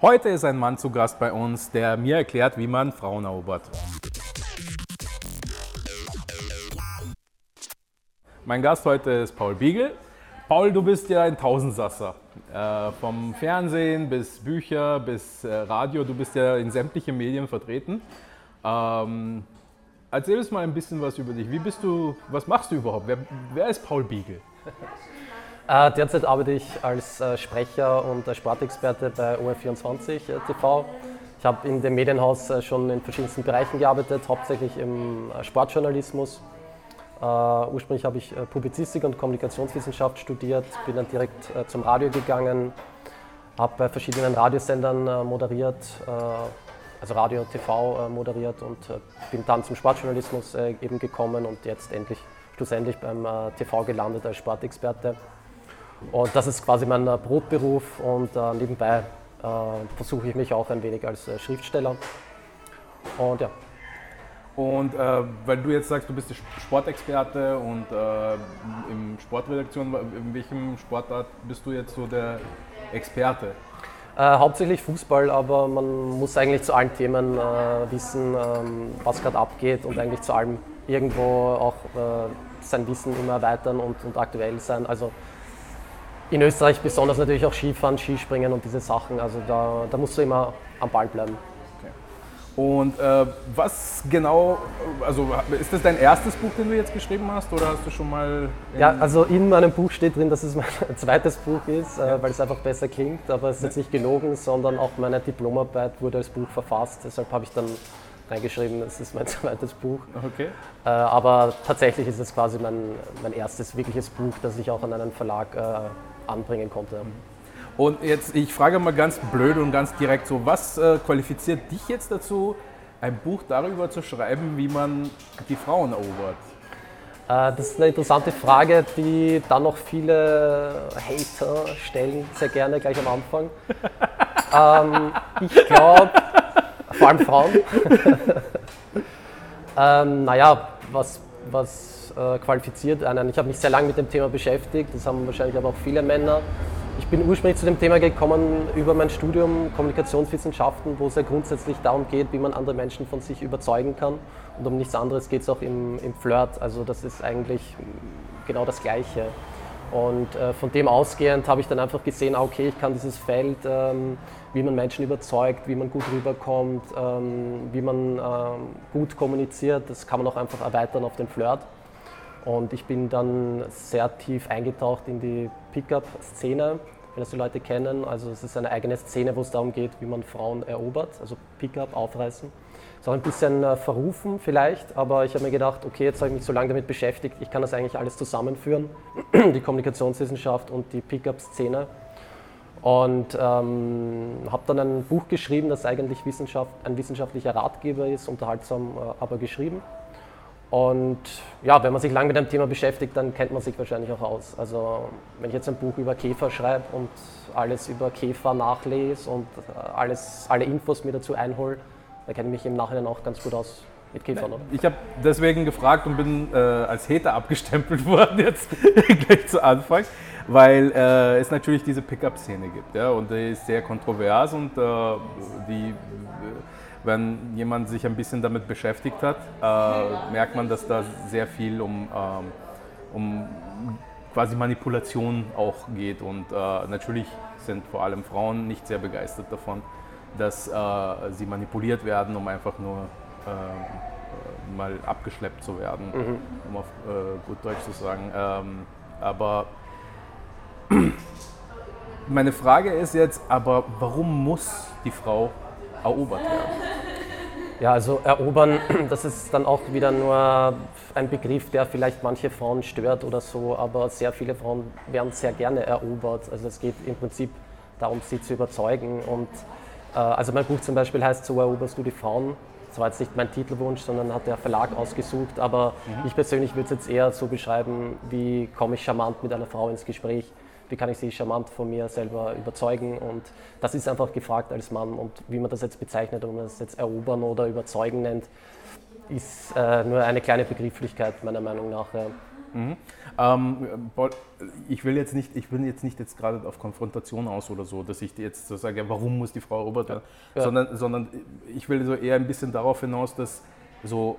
Heute ist ein Mann zu Gast bei uns, der mir erklärt, wie man Frauen erobert. Mein Gast heute ist Paul Biegel. Paul, du bist ja ein Tausendsasser. Äh, vom Fernsehen bis Bücher bis äh, Radio, du bist ja in sämtlichen Medien vertreten. Ähm, erzähl uns mal ein bisschen was über dich. Wie bist du, was machst du überhaupt? Wer, wer ist Paul Biegel? Äh, derzeit arbeite ich als äh, Sprecher und äh, Sportexperte bei OF24 TV. Ich habe in dem Medienhaus schon in verschiedensten Bereichen gearbeitet, hauptsächlich im Sportjournalismus. ursprünglich habe ich Publizistik und Kommunikationswissenschaft studiert, bin dann direkt zum Radio gegangen, habe bei verschiedenen Radiosendern moderiert, also Radio und TV moderiert und bin dann zum Sportjournalismus eben gekommen und jetzt endlich schlussendlich beim TV gelandet als Sportexperte. Und das ist quasi mein äh, Brotberuf und äh, nebenbei äh, versuche ich mich auch ein wenig als äh, Schriftsteller. Und ja. Und äh, weil du jetzt sagst, du bist Sportexperte und äh, in Sportredaktion, in welchem Sportart bist du jetzt so der Experte? hauptsächlich Fußball, aber man muss eigentlich zu allen Themen wissen, ähm, was gerade abgeht und eigentlich zu allem irgendwo auch sein Wissen immer erweitern und, und aktuell sein. Also in Österreich besonders natürlich auch Skifahren, Skispringen und diese Sachen. Also da, da musst du immer am Ball bleiben. Okay. Und äh, was genau, also ist das dein erstes Buch, den du jetzt geschrieben hast oder hast du schon mal... Ja, also in meinem Buch steht drin, dass es mein zweites Buch ist, äh, weil es einfach besser klingt, aber es ist jetzt nicht gelogen, sondern auch meine Diplomarbeit wurde als Buch verfasst, deshalb habe ich dann reingeschrieben, es ist mein zweites Buch. Okay. Äh, aber tatsächlich ist es quasi mein, mein erstes wirkliches Buch, das ich auch an einen Verlag äh, anbringen konnte. Und jetzt, ich frage mal ganz blöd und ganz direkt so, was äh, qualifiziert dich jetzt dazu, ein Buch darüber zu schreiben, wie man die Frauen erobert? Äh, das ist eine interessante Frage, die dann noch viele Hater stellen, sehr gerne gleich am Anfang. ähm, ich glaube, vor allem Frauen. ähm, naja, was, was äh, qualifiziert einen. Ich habe mich sehr lange mit dem Thema beschäftigt, das haben wahrscheinlich aber auch viele Männer. Ich bin ursprünglich zu dem Thema gekommen über mein Studium Kommunikationswissenschaften, wo es ja grundsätzlich darum geht, wie man andere Menschen von sich überzeugen kann. Und um nichts anderes geht es auch im, im Flirt. Also das ist eigentlich genau das Gleiche. Und äh, von dem ausgehend habe ich dann einfach gesehen, ah, okay, ich kann dieses Feld, ähm, wie man Menschen überzeugt, wie man gut rüberkommt, ähm, wie man ähm, gut kommuniziert, das kann man auch einfach erweitern auf den Flirt. Und ich bin dann sehr tief eingetaucht in die Pickup-Szene, wenn das die Leute kennen. Also es ist eine eigene Szene, wo es darum geht, wie man Frauen erobert, also Pickup, aufreißen. Ist auch ein bisschen äh, verrufen vielleicht, aber ich habe mir gedacht, okay, jetzt habe ich mich so lange damit beschäftigt, ich kann das eigentlich alles zusammenführen, die Kommunikationswissenschaft und die Pickup-Szene. Und ähm, habe dann ein Buch geschrieben, das eigentlich Wissenschaft, ein wissenschaftlicher Ratgeber ist, unterhaltsam äh, aber geschrieben. Und ja, wenn man sich lange mit dem Thema beschäftigt, dann kennt man sich wahrscheinlich auch aus. Also wenn ich jetzt ein Buch über Käfer schreibe und alles über Käfer nachlese und äh, alles, alle Infos mir dazu einhole, dann kenne ich mich im Nachhinein auch ganz gut aus mit Käfern, oder? Ich habe deswegen gefragt und bin äh, als Hater abgestempelt worden jetzt gleich zu Anfang, weil äh, es natürlich diese Pickup-Szene gibt. Ja, und die ist sehr kontrovers und äh, die wenn jemand sich ein bisschen damit beschäftigt hat, äh, merkt man, dass da sehr viel um, ähm, um quasi Manipulation auch geht. Und äh, natürlich sind vor allem Frauen nicht sehr begeistert davon, dass äh, sie manipuliert werden, um einfach nur äh, mal abgeschleppt zu werden, mhm. um auf gut Deutsch zu sagen. Ähm, aber meine Frage ist jetzt, aber warum muss die Frau erobert werden? Ja, also erobern, das ist dann auch wieder nur ein Begriff, der vielleicht manche Frauen stört oder so, aber sehr viele Frauen werden sehr gerne erobert. Also es geht im Prinzip darum, sie zu überzeugen. Und äh, also mein Buch zum Beispiel heißt So eroberst du die Frauen. Das war jetzt nicht mein Titelwunsch, sondern hat der Verlag ausgesucht. Aber mhm. ich persönlich würde es jetzt eher so beschreiben, wie komme ich charmant mit einer Frau ins Gespräch wie kann ich sie charmant von mir selber überzeugen. Und das ist einfach gefragt als Mann. Und wie man das jetzt bezeichnet, ob man das jetzt erobern oder überzeugen nennt, ist äh, nur eine kleine Begrifflichkeit meiner Meinung nach. Ja. Mhm. Ähm, ich will jetzt nicht, ich bin jetzt nicht jetzt gerade auf Konfrontation aus oder so, dass ich jetzt so sage, warum muss die Frau erobert werden, ja. sondern, sondern ich will so eher ein bisschen darauf hinaus, dass so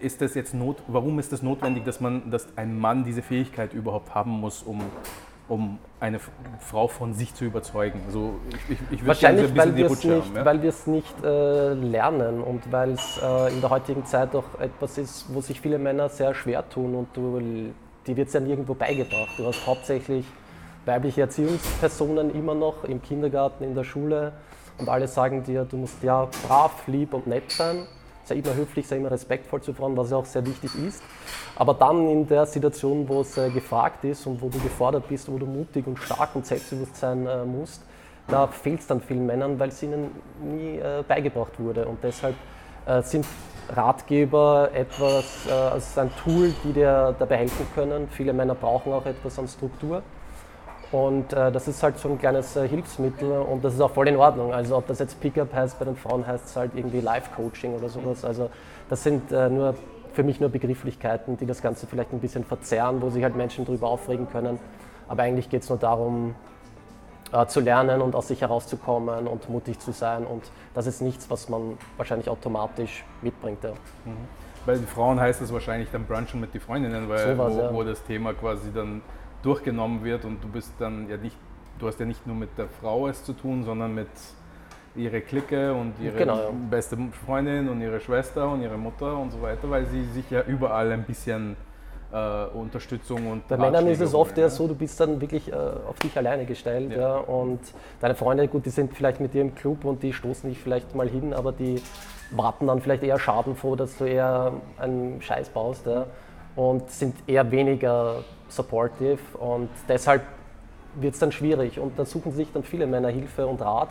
ist das jetzt not, warum ist das notwendig, dass man, dass ein Mann diese Fähigkeit überhaupt haben muss, um um eine Frau von sich zu überzeugen. Also ich, ich, ich Wahrscheinlich, so weil wir es nicht, ja? weil nicht äh, lernen und weil es äh, in der heutigen Zeit auch etwas ist, wo sich viele Männer sehr schwer tun und du, die wird es ja nirgendwo beigebracht. Du hast hauptsächlich weibliche Erziehungspersonen immer noch im Kindergarten, in der Schule und alle sagen dir, du musst ja brav, lieb und nett sein sei immer höflich, sei immer respektvoll zu Frauen, was ja auch sehr wichtig ist. Aber dann in der Situation, wo es äh, gefragt ist und wo du gefordert bist, wo du mutig und stark und selbstbewusst sein äh, musst, da fehlt es dann vielen Männern, weil es ihnen nie äh, beigebracht wurde. Und deshalb sind Ratgeber etwas, also ein Tool, die dir dabei helfen können. Viele Männer brauchen auch etwas an Struktur. Und äh, das ist halt so ein kleines äh, Hilfsmittel und das ist auch voll in Ordnung. Also ob das jetzt Pickup heißt, bei den Frauen heißt es halt irgendwie Life-Coaching oder sowas. Also das sind äh, nur für mich nur Begrifflichkeiten, die das Ganze vielleicht ein bisschen verzerren, wo sich halt Menschen darüber aufregen können. Aber eigentlich geht es nur darum, äh, zu lernen und aus sich herauszukommen und mutig zu sein. Und das ist nichts, was man wahrscheinlich automatisch mitbringt. Ja. Mhm. Bei den Frauen heißt es wahrscheinlich dann Brunchen mit den Freundinnen, weil, so wo, ja. wo das Thema quasi dann durchgenommen wird und du bist dann ja nicht, du hast ja nicht nur mit der Frau es zu tun, sondern mit ihrer Clique und ihre genau, ja. beste Freundin und ihre Schwester und ihre Mutter und so weiter, weil sie sich ja überall ein bisschen äh, Unterstützung und Bei Männern ist es oft ja so, du bist dann wirklich äh, auf dich alleine gestellt ja. ja. und deine Freunde, gut, die sind vielleicht mit dir im Club und die stoßen dich vielleicht mal hin, aber die warten dann vielleicht eher schadenfroh, dass du eher einen Scheiß baust ja, und sind eher weniger supportive und deshalb wird es dann schwierig und dann suchen sich dann viele Männer Hilfe und Rat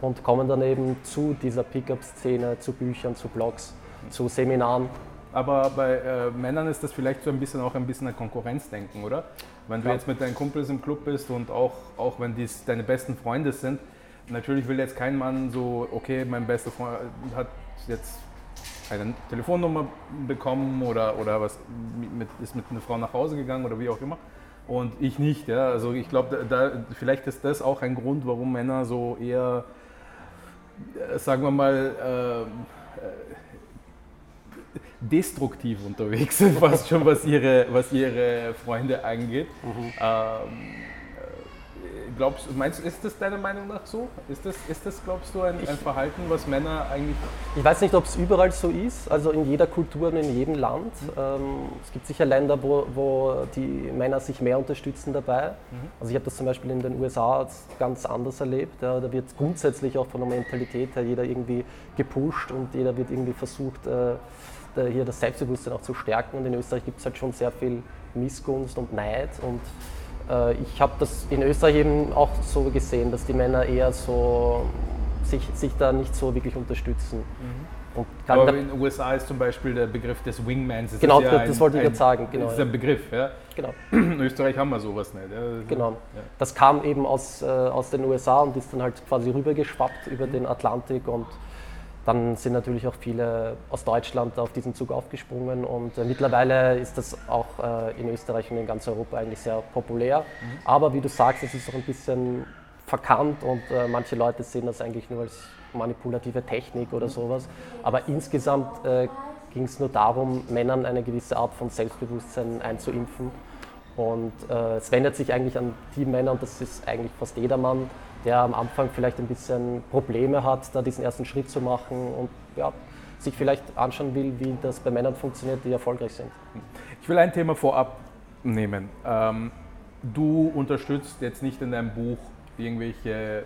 und kommen dann eben zu dieser Pickup-Szene, zu Büchern, zu Blogs, zu Seminaren. Aber bei äh, Männern ist das vielleicht so ein bisschen auch ein bisschen ein Konkurrenzdenken, oder? Wenn du ja. jetzt mit deinen Kumpels im Club bist und auch, auch wenn dies deine besten Freunde sind, natürlich will jetzt kein Mann so, okay, mein bester Freund hat jetzt eine Telefonnummer bekommen oder, oder was mit, ist mit einer Frau nach Hause gegangen oder wie auch immer. Und ich nicht. Ja. Also ich glaube, da, vielleicht ist das auch ein Grund, warum Männer so eher, äh, sagen wir mal, äh, äh, destruktiv unterwegs sind, fast schon was ihre, was ihre Freunde angeht. Mhm. Ähm, glaubst, meinst, ist das deiner Meinung nach so? Ist das, ist das glaubst du, ein, ein Verhalten, was Männer eigentlich. Ich weiß nicht, ob es überall so ist, also in jeder Kultur und in jedem Land. Mhm. Ähm, es gibt sicher Länder, wo, wo die Männer sich mehr unterstützen dabei. Mhm. Also ich habe das zum Beispiel in den USA ganz anders erlebt. Ja, da wird grundsätzlich auch von der Mentalität her jeder irgendwie gepusht und jeder wird irgendwie versucht, äh, hier das Selbstbewusstsein auch zu stärken. Und in Österreich gibt es halt schon sehr viel Missgunst und Neid und äh, ich habe das in Österreich eben auch so gesehen, dass die Männer eher so sich, sich da nicht so wirklich unterstützen. Mhm. Aber in den USA ist zum Beispiel der Begriff des Wingmans. Das genau, ja das ein, wollte ich jetzt sagen. Genau, das ist ein Begriff, ja. Genau. In Österreich haben wir sowas nicht. Ja. Genau. Ja. Das kam eben aus, äh, aus den USA und ist dann halt quasi rübergeschwappt über mhm. den Atlantik und dann sind natürlich auch viele aus Deutschland auf diesen Zug aufgesprungen und äh, mittlerweile ist das auch äh, in Österreich und in ganz Europa eigentlich sehr populär. Mhm. Aber wie du sagst, es ist auch ein bisschen verkannt und äh, manche Leute sehen das eigentlich nur als manipulative Technik oder mhm. sowas. Aber insgesamt ging es nur darum, Männern eine gewisse Art von Selbstbewusstsein einzuimpfen. Und äh, es wendet sich eigentlich an die Männer, und das ist eigentlich fast jeder Mann, der am Anfang vielleicht ein bisschen Probleme hat, da diesen ersten Schritt zu machen und ja, sich vielleicht anschauen will, wie das bei Männern funktioniert, die erfolgreich sind. Ich will ein Thema vorab nehmen. Ähm, du unterstützt jetzt nicht in deinem Buch irgendwelche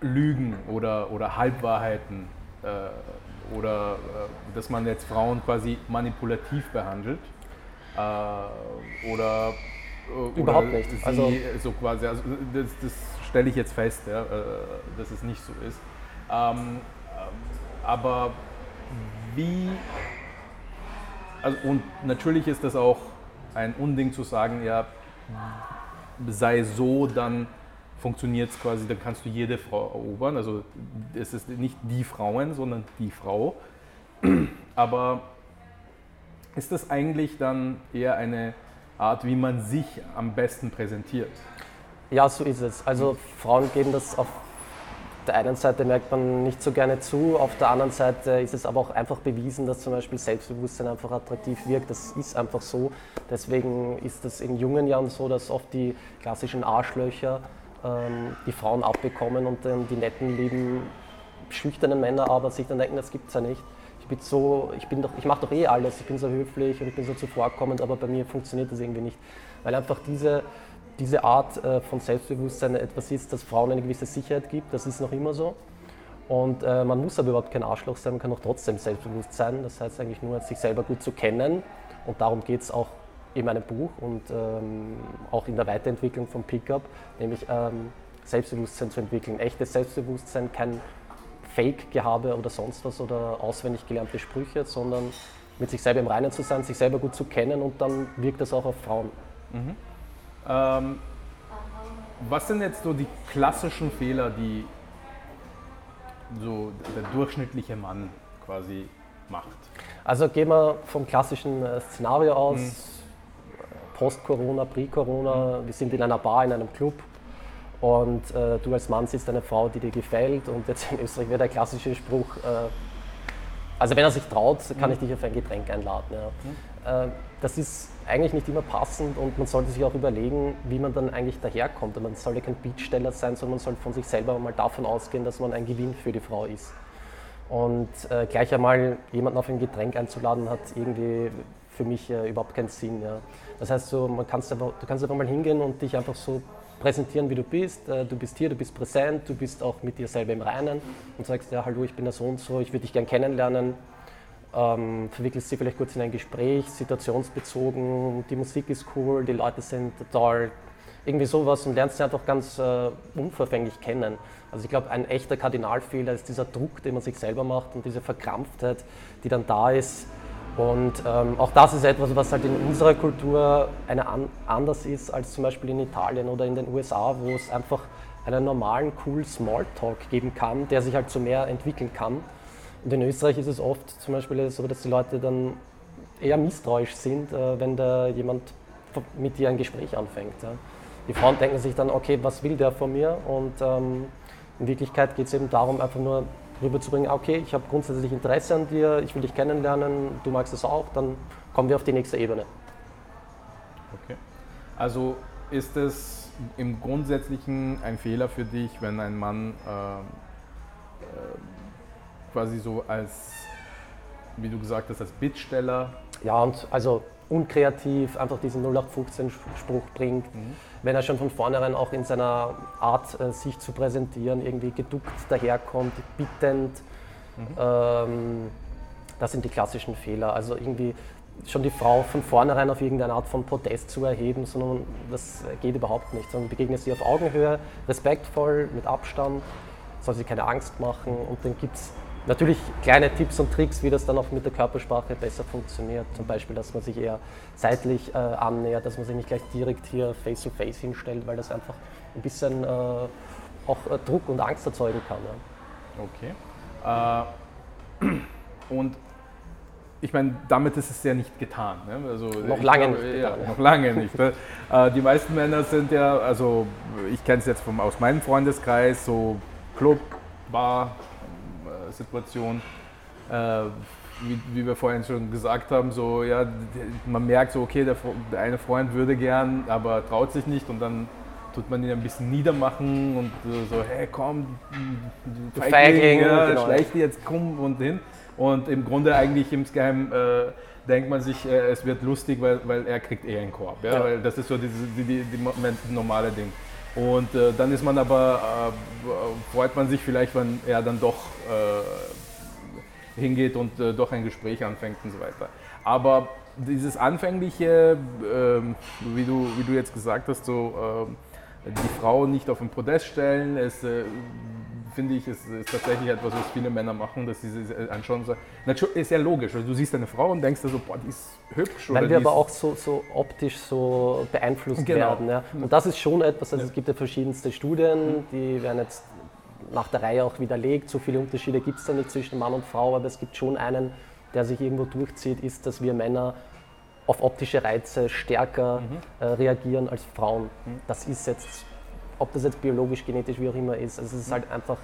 Lügen oder, oder Halbwahrheiten äh, oder äh, dass man jetzt Frauen quasi manipulativ behandelt äh, oder Überhaupt nicht. also so quasi, also das, das stelle ich jetzt fest, ja, äh, dass es nicht so ist. Ähm, aber wie, also und natürlich ist das auch ein Unding zu sagen, ja, sei so, dann funktioniert es quasi, dann kannst du jede Frau erobern. Also es ist nicht die Frauen, sondern die Frau. Aber ist das eigentlich dann eher eine Art, wie man sich am besten präsentiert? Ja, so ist es. Also Frauen geben das auf der einen Seite merkt man nicht so gerne zu, auf der anderen Seite ist es aber auch einfach bewiesen, dass zum Beispiel Selbstbewusstsein einfach attraktiv wirkt. Das ist einfach so. Deswegen ist es in jungen Jahren so, dass oft die klassischen Arschlöcher ähm, die Frauen abbekommen und ähm, die netten, lieben, schüchternen Männer aber sich dann denken, das gibt es ja nicht. Ich bin so, ich bin doch, ich mache doch eh alles, ich bin so höflich und ich bin so zuvorkommend, aber bei mir funktioniert das irgendwie nicht. Weil einfach diese diese Art äh, von Selbstbewusstsein etwas ist, das Frauen eine gewisse Sicherheit gibt. Das ist noch immer so. Und äh, man muss aber überhaupt kein Arschloch sein, man kann auch trotzdem selbstbewusst sein. Das heißt eigentlich nur, sich selber gut zu kennen. Und darum geht es auch in meinem Buch und ähm, auch in der Weiterentwicklung von Pickup, nämlich ähm, Selbstbewusstsein zu entwickeln. Echtes Selbstbewusstsein, kein Fake-Gehabe oder sonst was oder auswendig gelernte Sprüche, sondern mit sich selber im Reinen zu sein, sich selber gut zu kennen und dann wirkt das auch auf Frauen. Mhm. Ähm, was sind jetzt so die klassischen Fehler, die so der durchschnittliche Mann quasi macht? Also gehen wir vom klassischen äh, Szenario aus, mhm. Post-Corona, Pre-Corona, mhm. wir sind in einer Bar, in einem Club und äh, du als Mann siehst eine Frau, die dir gefällt und jetzt in Österreich wäre der klassische Spruch, äh, also wenn er sich traut, kann mhm. ich dich auf ein Getränk einladen. Ja. Äh, das ist eigentlich nicht immer passend und man sollte sich auch überlegen, wie man dann eigentlich daherkommt. man soll ja kein Bietsteller sein, sondern man soll von sich selber mal davon ausgehen, dass man ein Gewinn für die Frau ist. Und äh, gleich einmal jemanden auf ein Getränk einzuladen, hat irgendwie für mich äh, überhaupt keinen Sinn. Ja. Das heißt, so, man kannst einfach, du kannst einfach mal hingehen und dich einfach so präsentieren, wie du bist. Äh, du bist hier, du bist präsent, du bist auch mit dir selber im Reinen und sagst, ja, hallo, ich bin der so und so, ich würde dich gern kennenlernen ähm, verwickelst sie vielleicht kurz in ein Gespräch, situationsbezogen, die Musik ist cool, die Leute sind toll, irgendwie sowas und lernst sie einfach ganz äh, unverfänglich kennen. Also ich glaube, ein echter Kardinalfehler ist dieser Druck, den man sich selber macht und diese Verkrampftheit, die dann da ist. Und ähm, auch das ist etwas, was halt in unserer Kultur eine an, anders ist als zum Beispiel in Italien oder in den USA, wo es einfach einen normalen, cool Smalltalk geben kann, der sich halt zu mehr entwickeln kann. Und in Österreich ist es oft zum Beispiel so, dass die Leute dann eher misstrauisch sind, äh, wenn da jemand mit dir ein Gespräch anfängt. Die Frauen denken sich dann, okay, was will der von mir? Und ähm, in Wirklichkeit geht es eben darum, einfach nur rüberzubringen, okay, ich habe grundsätzlich Interesse an dir, ich will dich kennenlernen, du magst es auch, dann kommen wir auf die nächste Ebene. Okay. Also ist es im Grundsätzlichen ein Fehler für dich, wenn ein Mann äh, äh, quasi so als, wie du gesagt hast, als Bittsteller. Ja, und also unkreativ einfach diesen 0815-Spruch bringt, mhm. wenn er schon von vornherein auch in seiner Art, äh, sich zu präsentieren, irgendwie geduckt daherkommt, bittend. Mhm. Ähm, das sind die klassischen Fehler. Also irgendwie schon die Frau von vornherein auf irgendeine Art von Protest zu erheben, sondern das geht überhaupt nicht. Sondern begegnet sie auf Augenhöhe, respektvoll, mit Abstand, soll sie keine Angst machen und dann gibt es Natürlich kleine Tipps und Tricks, wie das dann auch mit der Körpersprache besser funktioniert. Zum Beispiel, dass man sich eher seitlich äh, annähert, dass man sich nicht gleich direkt hier face-to-face -face hinstellt, weil das einfach ein bisschen äh, auch äh, Druck und Angst erzeugen kann. Ja. Okay. Äh, und ich meine, damit ist es ja nicht getan. Ne? Also noch lange glaube, nicht. Ja, noch lange nicht. Ne? Äh, die meisten Männer sind ja, also ich kenne es jetzt vom, aus meinem Freundeskreis, so Club, Bar, Situation. Äh, wie, wie, wir vorhin schon gesagt haben, so ja, man merkt so, okay, der, der, eine Freund würde gern, aber traut sich nicht und dann tut man ihn ein bisschen niedermachen und so, hey komm, du Feigling, ja, genau. schleich die jetzt komm und hin. Und im Grunde eigentlich insgeheim äh, denkt man sich, äh, es wird lustig, weil, weil er kriegt eh einen Korb. Ja? ja. Weil das ist so diese, die, die, die normale Ding. Und äh, dann ist man aber, äh, freut man sich vielleicht, wenn er dann doch äh, hingeht und äh, doch ein Gespräch anfängt und so weiter. Aber dieses anfängliche, ähm, wie, du, wie du jetzt gesagt hast, so ähm, die Frau nicht auf den Podest stellen, es äh, finde ich, ist, ist, tatsächlich etwas, was viele Männer machen, dass sie sich anschauen. So, ist ja logisch, also du siehst eine Frau und denkst dir so, boah, die ist hübsch. Weil wir aber auch so, so, optisch so beeinflusst genau. werden. Ja. Und das ist schon etwas, also es gibt ja verschiedenste Studien, die werden jetzt nach der Reihe auch widerlegt. So viele Unterschiede gibt es da nicht zwischen Mann und Frau, aber es gibt schon einen der sich irgendwo durchzieht, ist, dass wir Männer auf optische Reize stärker mhm. äh, reagieren als Frauen. Mhm. Das ist jetzt, ob das jetzt biologisch, genetisch, wie auch immer ist, also es ist halt einfach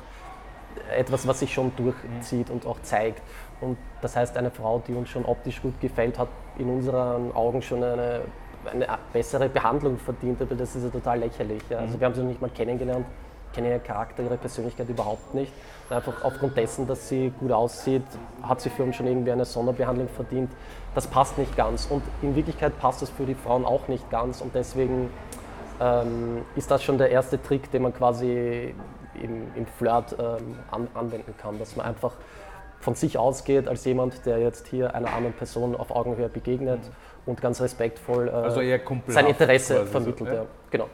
etwas, was sich schon durchzieht und auch zeigt. Und das heißt, eine Frau, die uns schon optisch gut gefällt, hat in unseren Augen schon eine, eine bessere Behandlung verdient, aber das ist ja total lächerlich. Ja. Also mhm. wir haben sie noch nicht mal kennengelernt, kennen ihren Charakter, ihre Persönlichkeit überhaupt nicht. Und einfach aufgrund dessen, dass sie gut aussieht, hat sie für uns schon irgendwie eine Sonderbehandlung verdient. Das passt nicht ganz. Und in Wirklichkeit passt das für die Frauen auch nicht ganz. Und deswegen ähm, ist das schon der erste Trick, den man quasi im, im Flirt ähm, an, anwenden kann, dass man einfach von sich ausgeht als jemand, der jetzt hier einer anderen Person auf Augenhöhe begegnet mhm. und ganz respektvoll äh, also sein Interesse vermittelt. So, ja? Ja. Genau.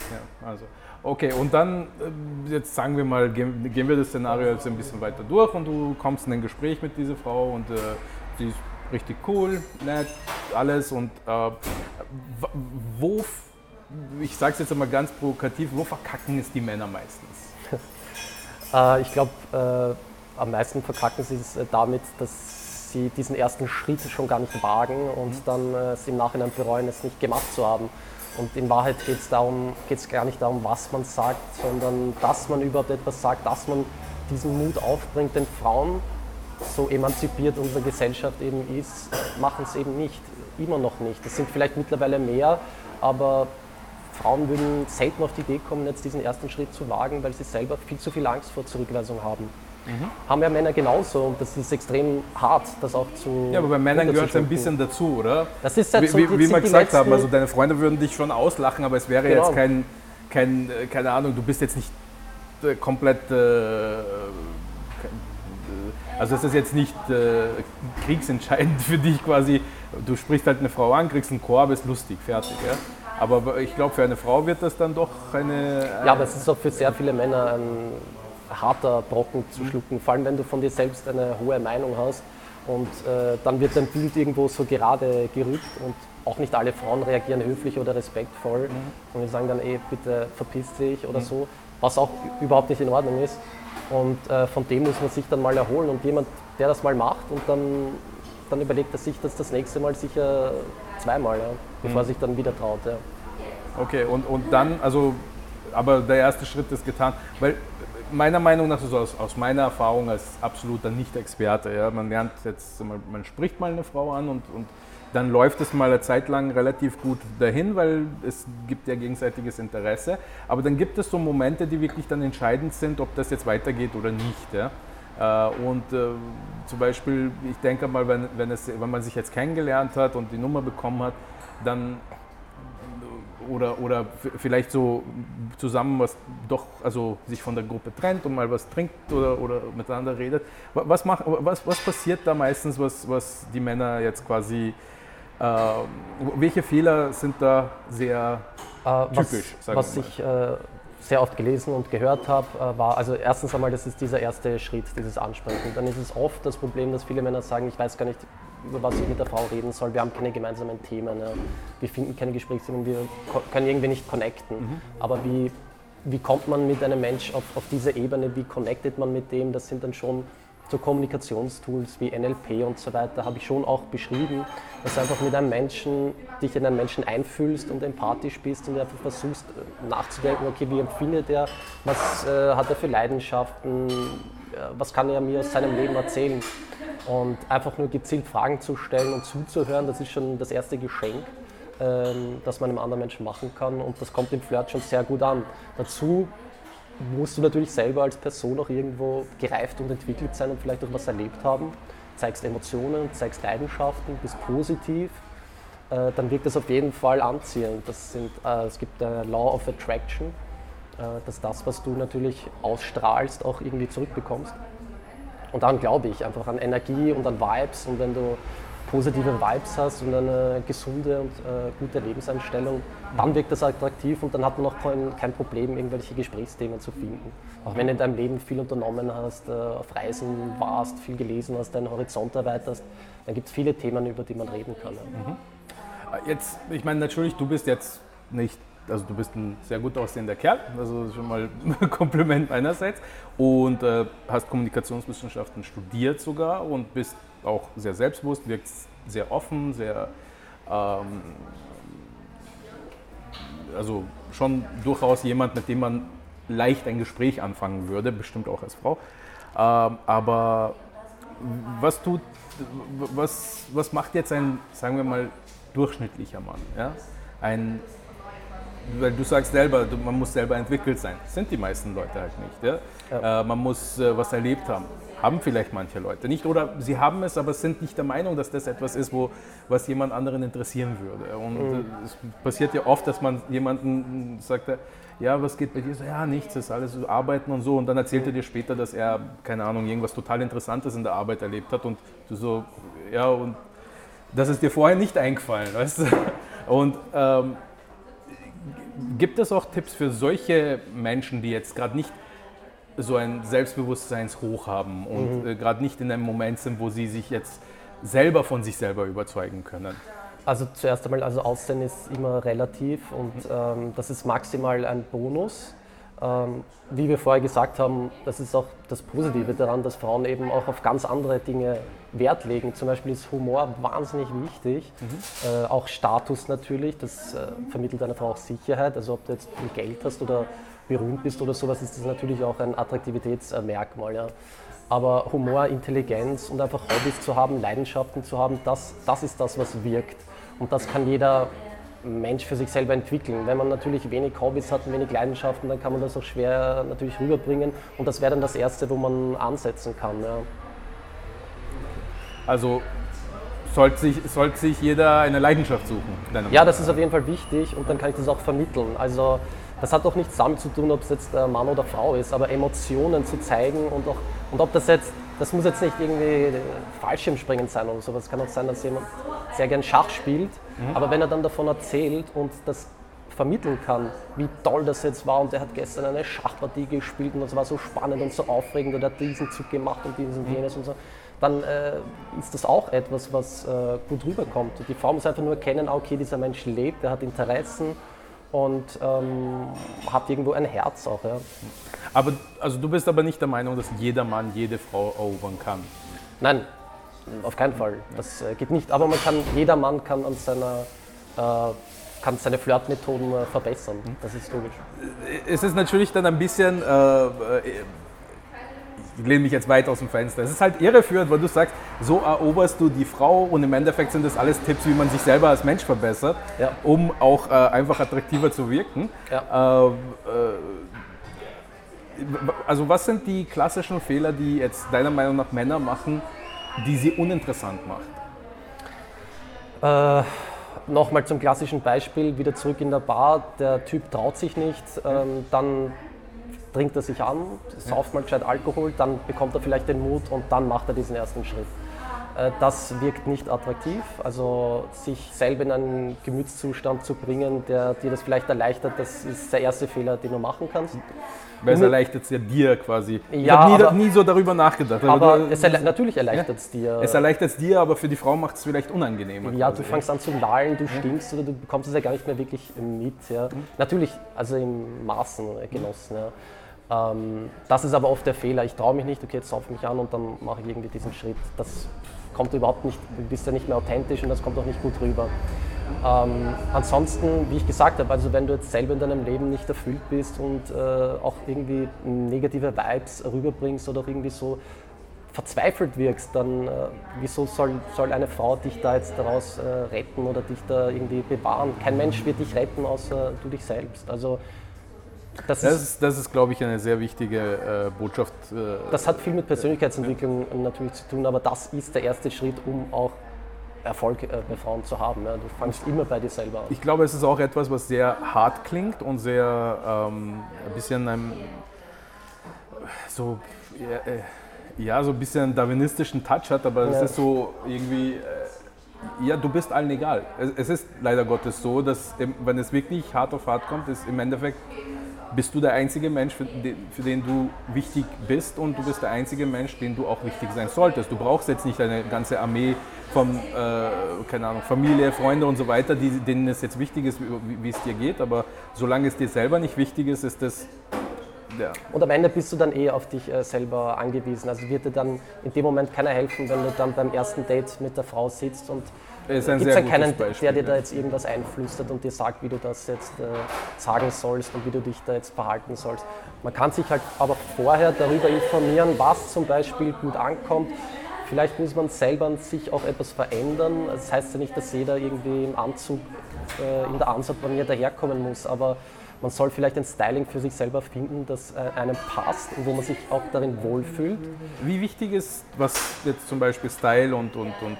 Ja, also. Okay, und dann, äh, jetzt sagen wir mal, gehen, gehen, wir das Szenario jetzt ein bisschen weiter durch und du kommst in ein Gespräch mit dieser Frau und äh, sie ist richtig cool, nett, alles und äh, wo, ich sage es jetzt einmal ganz provokativ, wo verkacken es die Männer meistens? Äh, ich glaube, äh, am meisten verkacken sie es äh, damit, dass sie diesen ersten Schritt schon gar nicht wagen und mhm. dann es im Nachhinein bereuen, es nicht gemacht zu haben. Und in Wahrheit geht es darum, geht's gar nicht darum, was man sagt, sondern dass man überhaupt etwas sagt, dass man diesen Mut aufbringt. Denn Frauen, so emanzipiert unsere Gesellschaft eben ist, machen es eben nicht, immer noch nicht. Es sind vielleicht mittlerweile mehr, aber Frauen würden selten auf die Idee kommen, jetzt diesen ersten Schritt zu wagen, weil sie selber viel zu viel Angst vor Zurückweisung haben. Mhm. Haben ja Männer genauso und das ist extrem hart, das auch zu. Ja, aber bei Männern gehört es ein bisschen dazu, oder? Das ist halt so, wie, wie, wie wir gesagt haben, also deine Freunde würden dich schon auslachen, aber es wäre genau. jetzt kein, kein, äh, keine Ahnung, du bist jetzt nicht äh, komplett. Äh, also es ist jetzt nicht äh, kriegsentscheidend für dich quasi. Du sprichst halt eine Frau an, kriegst einen Korb, ist lustig, fertig. Ja? Aber ich glaube, für eine Frau wird das dann doch eine. Ja, aber es ist auch für sehr viele Männer ein harter Brocken zu schlucken, vor allem wenn du von dir selbst eine hohe Meinung hast und äh, dann wird dein Bild irgendwo so gerade gerückt und auch nicht alle Frauen reagieren höflich oder respektvoll mhm. und die sagen dann, eh, bitte verpiss dich oder mhm. so, was auch überhaupt nicht in Ordnung ist. Und äh, von dem muss man sich dann mal erholen und jemand, der das mal macht und dann, dann überlegt er sich das das nächste Mal sicher zweimal, ja, bevor er mhm. sich dann wieder traut. Ja. Okay, und, und dann, also, aber der erste Schritt ist getan, weil meiner Meinung nach, also aus, aus meiner Erfahrung als absoluter Nicht-Experte, ja, man lernt jetzt, man spricht mal eine Frau an und, und dann läuft es mal eine Zeit lang relativ gut dahin, weil es gibt ja gegenseitiges Interesse. Aber dann gibt es so Momente, die wirklich dann entscheidend sind, ob das jetzt weitergeht oder nicht. Ja. Äh, und äh, zum Beispiel, ich denke mal, wenn, wenn, es, wenn man sich jetzt kennengelernt hat und die Nummer bekommen hat, dann oder, oder vielleicht so zusammen was doch, also sich von der Gruppe trennt und mal was trinkt oder, oder miteinander redet. Was, macht, was, was passiert da meistens, was, was die Männer jetzt quasi, äh, welche Fehler sind da sehr äh, typisch? Was, was ich äh, sehr oft gelesen und gehört habe, äh, war, also erstens einmal, das ist dieser erste Schritt, dieses Ansprechen. Dann ist es oft das Problem, dass viele Männer sagen, ich weiß gar nicht, über was ich mit der Frau reden soll. Wir haben keine gemeinsamen Themen. Ja. Wir finden keine Gesprächsthemen, wir können irgendwie nicht connecten. Mhm. Aber wie, wie kommt man mit einem Mensch auf, auf diese Ebene? Wie connectet man mit dem? Das sind dann schon so Kommunikationstools wie NLP und so weiter, habe ich schon auch beschrieben, dass du einfach mit einem Menschen, dich in einen Menschen einfühlst und empathisch bist und einfach versuchst äh, nachzudenken, okay, wie empfindet er, was äh, hat er für Leidenschaften, äh, was kann er mir aus seinem Leben erzählen. Und einfach nur gezielt Fragen zu stellen und zuzuhören, das ist schon das erste Geschenk, ähm, das man einem anderen Menschen machen kann. Und das kommt im Flirt schon sehr gut an. Dazu musst du natürlich selber als Person auch irgendwo gereift und entwickelt sein und vielleicht auch was erlebt haben. Zeigst Emotionen, zeigst Leidenschaften, bist positiv, äh, dann wirkt das auf jeden Fall anziehend. Das sind, äh, es gibt der Law of Attraction, äh, dass das, was du natürlich ausstrahlst, auch irgendwie zurückbekommst. Und dann glaube ich einfach an Energie und an Vibes. Und wenn du positive Vibes hast und eine gesunde und äh, gute Lebenseinstellung, dann wirkt das attraktiv und dann hat man auch kein, kein, Problem, irgendwelche Gesprächsthemen zu finden. Auch wenn du in deinem Leben viel unternommen hast, äh, auf Reisen warst, viel gelesen hast, deinen Horizont erweiterst, dann gibt es viele Themen, über die man reden kann. Mhm. Jetzt, ich meine natürlich, du bist jetzt nicht also du bist ein sehr gut aussehender Kerl, also schon mal ein Kompliment meinerseits. Und äh, hast Kommunikationswissenschaften studiert sogar und bist auch sehr selbstbewusst, wirkst sehr offen, sehr, ähm, also schon durchaus jemand, mit dem man leicht ein Gespräch anfangen würde, bestimmt auch als Frau. Ähm, aber was tut, was, was macht jetzt ein, sagen wir mal, durchschnittlicher Mann? Ja? Ein, weil du sagst selber, man muss selber entwickelt sein. Das sind die meisten Leute halt nicht. Ja? Ja. Äh, man muss äh, was erlebt haben. Haben vielleicht manche Leute nicht. Oder sie haben es, aber sind nicht der Meinung, dass das etwas ist, wo, was jemand anderen interessieren würde. Und mhm. Äh, es passiert ja oft, dass man jemanden sagt, ja, was geht bei dir? So, ja, nichts, das ist alles so Arbeiten und so. Und dann erzählt er dir später, dass er, keine Ahnung, irgendwas total Interessantes in der Arbeit erlebt hat. Und du so, ja, und das ist dir vorher nicht eingefallen, weißt du? Und ähm, gibt es auch Tipps für solche Menschen, die jetzt gerade nicht so ein Selbstbewusstseinshoch haben und mhm. äh, gerade nicht in einem Moment sind, wo sie sich jetzt selber von sich selber überzeugen können? Also zuerst einmal, also Aussehen ist immer relativ und ähm, das ist maximal ein Bonus. Ähm, wie wir vorher gesagt haben, das ist auch das Positive daran, dass Frauen eben auch auf ganz andere Dinge Wert legen. Zum Beispiel ist Humor wahnsinnig wichtig, mhm. äh, auch Status natürlich, das äh, vermittelt einer Frau auch Sicherheit. Also ob du jetzt viel Geld hast oder berühmt bist oder sowas, ist das natürlich auch ein Attraktivitätsmerkmal. Ja. Aber Humor, Intelligenz und einfach Hobbys zu haben, Leidenschaften zu haben, das, das ist das, was wirkt. Und das kann jeder Mensch für sich selber entwickeln. Wenn man natürlich wenig Hobbys hat, wenig Leidenschaften, dann kann man das auch schwer natürlich rüberbringen. Und das wäre dann das Erste, wo man ansetzen kann. Ja. Also sollte sich, sollte sich jeder eine Leidenschaft suchen? Ja, das ist auf jeden Fall wichtig und dann kann ich das auch vermitteln. Also das hat auch nichts damit zu tun, ob es jetzt Mann oder Frau ist, aber Emotionen zu zeigen und auch und ob das jetzt das muss jetzt nicht irgendwie Fallschirmspringen sein oder sowas. Es kann auch sein, dass jemand sehr gern Schach spielt, mhm. aber wenn er dann davon erzählt und das vermitteln kann, wie toll das jetzt war und er hat gestern eine Schachpartie gespielt und das war so spannend und so aufregend und er hat diesen Zug gemacht und diesen und mhm. jenes und so, dann äh, ist das auch etwas, was äh, gut rüberkommt. Die Frau muss einfach nur erkennen, ah, okay, dieser Mensch lebt, er hat Interessen und ähm, hat irgendwo ein Herz auch. Ja. Aber also du bist aber nicht der Meinung, dass jeder Mann jede Frau erobern kann? Nein, auf keinen Fall. Das äh, geht nicht. Aber man kann, jeder Mann kann an seiner äh, kann seine Flirtmethoden äh, verbessern. Das ist logisch. Es ist natürlich dann ein bisschen äh, ich lehne mich jetzt weit aus dem Fenster. Es ist halt irreführend, weil du sagst, so eroberst du die Frau und im Endeffekt sind das alles Tipps, wie man sich selber als Mensch verbessert, ja. um auch äh, einfach attraktiver zu wirken. Ja. Äh, äh, also was sind die klassischen Fehler, die jetzt deiner Meinung nach Männer machen, die sie uninteressant macht? Äh, Nochmal zum klassischen Beispiel, wieder zurück in der Bar, der Typ traut sich nicht, ähm, dann trinkt er sich an, sauft mal gescheit Alkohol, dann bekommt er vielleicht den Mut und dann macht er diesen ersten Schritt. Äh, das wirkt nicht attraktiv. Also sich selber in einen Gemütszustand zu bringen, der dir das vielleicht erleichtert, das ist der erste Fehler, den du machen kannst. Weil es erleichtert es ja dir quasi. Ich ja, habe nie, nie, so darüber nachgedacht. Aber, aber es erle natürlich erleichtert es dir. Es erleichtert es dir, aber für die Frau macht es vielleicht unangenehmer. Ja, quasi. du fängst an zu lallen, du stinkst oder du bekommst es ja gar nicht mehr wirklich mit. Ja. Mhm. Natürlich, also im Maßen genossen. Ja. Ähm, das ist aber oft der Fehler. Ich traue mich nicht, okay, jetzt sauf mich an und dann mache ich irgendwie diesen Schritt. Das kommt überhaupt nicht, du bist ja nicht mehr authentisch und das kommt auch nicht gut rüber. Ähm, ansonsten, wie ich gesagt habe, also wenn du jetzt selber in deinem Leben nicht erfüllt bist und äh, auch irgendwie negative Vibes rüberbringst oder irgendwie so verzweifelt wirkst, dann äh, wieso soll, soll eine Frau dich da jetzt daraus äh, retten oder dich da irgendwie bewahren? Kein Mensch wird dich retten, außer du dich selbst. Also das, das, ist, das ist, glaube ich, eine sehr wichtige äh, Botschaft. Äh, das hat viel mit Persönlichkeitsentwicklung ja. natürlich zu tun, aber das ist der erste Schritt, um auch Erfolg äh, bei Frauen zu haben. Ja. Du fangst immer bei dir selber an. Ich glaube, es ist auch etwas, was sehr hart klingt und sehr ähm, ein bisschen einem so, äh, ja, so ein bisschen darwinistischen Touch hat, aber es ist so irgendwie äh, ja, du bist allen egal. Es, ist leider Gottes so, dass wenn es wirklich hart auf hart kommt, ist im Endeffekt bist du der einzige Mensch, für den, für den, du wichtig bist und du bist der einzige Mensch, den du auch wichtig sein solltest. Du brauchst jetzt nicht eine ganze Armee von, äh, keine Ahnung, Familie, Freunde und so weiter, die, denen es jetzt wichtig ist, wie, wie es dir geht, aber solange es dir selber nicht wichtig ist, ist das ja. Und am Ende bist du dann eh auf dich äh, selber angewiesen. Also wird dir dann in dem Moment keiner helfen, wenn du dann beim ersten Date mit der Frau sitzt und es gibt dann keinen, Beispiel, der dir da jetzt irgendwas einflüstert und dir sagt, wie du das jetzt äh, sagen sollst und wie du dich da jetzt verhalten sollst. Man kann sich halt aber vorher darüber informieren, was zum Beispiel gut ankommt. Vielleicht muss man selber an sich auch etwas verändern. Das heißt ja nicht, dass jeder irgendwie im Anzug äh, in der Ansatz bei mir daherkommen muss, aber man soll vielleicht ein Styling für sich selber finden, das äh, einem passt und wo man sich auch darin wohlfühlt. Wie wichtig ist, was jetzt zum Beispiel Style und, und, und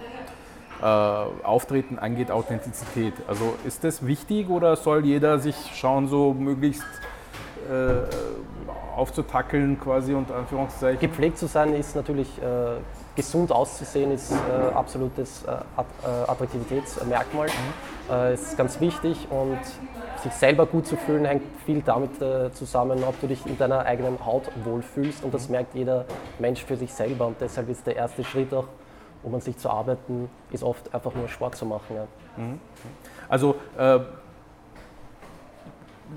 äh, Auftreten angeht, Authentizität. Also ist das wichtig oder soll jeder sich schauen, so möglichst äh, aufzutackeln quasi unter Anführungszeichen? Gepflegt zu sein ist natürlich, äh, gesund auszusehen ist äh, absolutes äh, äh, Attraktivitätsmerkmal. Mhm. ist ganz wichtig und sich selber gut zu fühlen hängt viel damit zusammen, ob du dich in deiner eigenen Haut wohlfühlst und das merkt jeder Mensch für sich selber und deshalb ist der erste Schritt auch um an sich zu arbeiten, ist oft einfach nur Sport zu machen. Ja. Mhm. Also äh,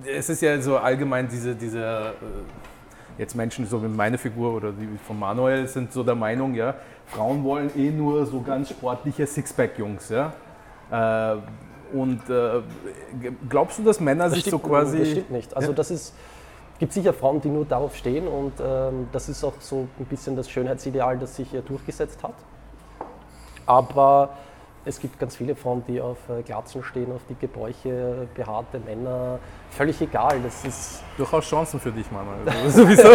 es ist ja so allgemein diese, diese äh, jetzt Menschen so wie meine Figur oder die von Manuel sind so der Meinung, ja, Frauen wollen eh nur so ganz sportliche Sixpack-Jungs, ja. Äh, und äh, glaubst du, dass Männer das sich stimmt, so quasi. Das stimmt nicht. Also das ist gibt sicher Frauen, die nur darauf stehen und ähm, das ist auch so ein bisschen das Schönheitsideal, das sich ja durchgesetzt hat. Aber es gibt ganz viele Frauen, die auf äh, Glatzen stehen, auf dicke Bäuche, behaarte Männer. Völlig egal. Das ist durchaus Chancen für dich, Manuel. Also, sowieso.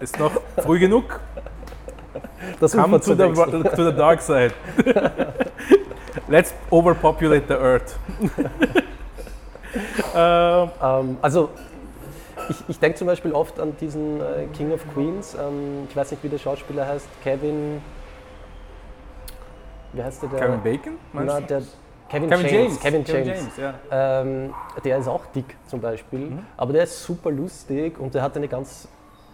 ist noch früh genug. Das Come to the, to the dark side. Let's overpopulate the earth. ähm, also ich, ich denke zum Beispiel oft an diesen äh, King of Queens. Ähm, ich weiß nicht, wie der Schauspieler heißt. Kevin wie heißt der? Kevin Bacon? Na, der Kevin, Kevin James. James. Kevin James. Kevin James ja. ähm, der ist auch dick zum Beispiel, mhm. aber der ist super lustig und der hat eine ganz,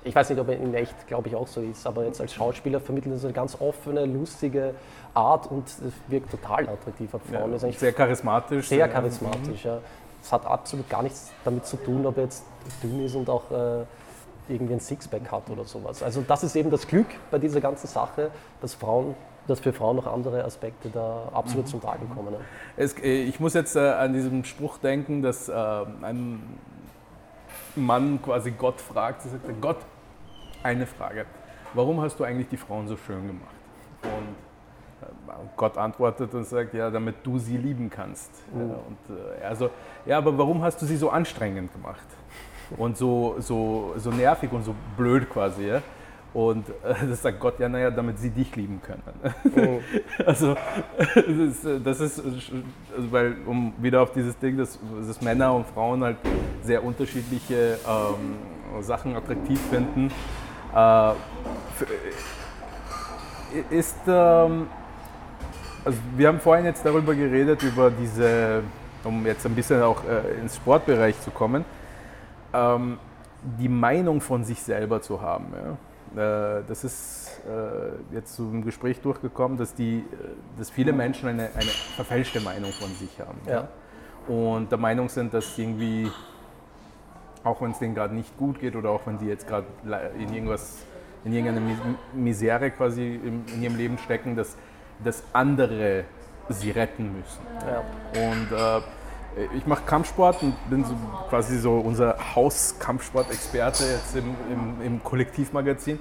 ich weiß nicht, ob er in echt, glaube ich, auch so ist, aber jetzt als Schauspieler vermittelt er so eine ganz offene, lustige Art und es wirkt total attraktiv auf Frauen. Ja, sehr charismatisch. Sehr charismatisch, mhm. ja. Es hat absolut gar nichts damit zu tun, ob er jetzt dünn ist und auch äh, irgendwie ein Sixpack hat oder sowas. Also das ist eben das Glück bei dieser ganzen Sache, dass Frauen dass für Frauen noch andere Aspekte da absolut mhm. zum Tragen kommen. Ne? Es, äh, ich muss jetzt äh, an diesen Spruch denken, dass äh, ein Mann quasi Gott fragt, sagt, Gott, eine Frage, warum hast du eigentlich die Frauen so schön gemacht? Und äh, Gott antwortet und sagt, ja, damit du sie lieben kannst. Mhm. Ja, und, äh, also, ja, aber warum hast du sie so anstrengend gemacht? Und so, so, so nervig und so blöd quasi. Ja? Und äh, das sagt Gott, ja, naja, damit sie dich lieben können. Oh. also, das ist, das ist also weil, um wieder auf dieses Ding, dass, dass Männer und Frauen halt sehr unterschiedliche ähm, Sachen attraktiv finden, äh, ist, ähm, also wir haben vorhin jetzt darüber geredet, über diese, um jetzt ein bisschen auch äh, ins Sportbereich zu kommen, ähm, die Meinung von sich selber zu haben. Ja? Äh, das ist äh, jetzt so im Gespräch durchgekommen, dass, die, äh, dass viele Menschen eine, eine verfälschte Meinung von sich haben. Ja. Und der Meinung sind, dass irgendwie, auch wenn es denen gerade nicht gut geht oder auch wenn die jetzt gerade in irgendwas, in irgendeine Misere quasi in, ihrem Leben stecken, dass, dass andere sie retten müssen. Ja. Und äh, ich mache Kampfsport und bin so quasi so unser Hauskampfsport-Experte jetzt im, im, im, Kollektivmagazin.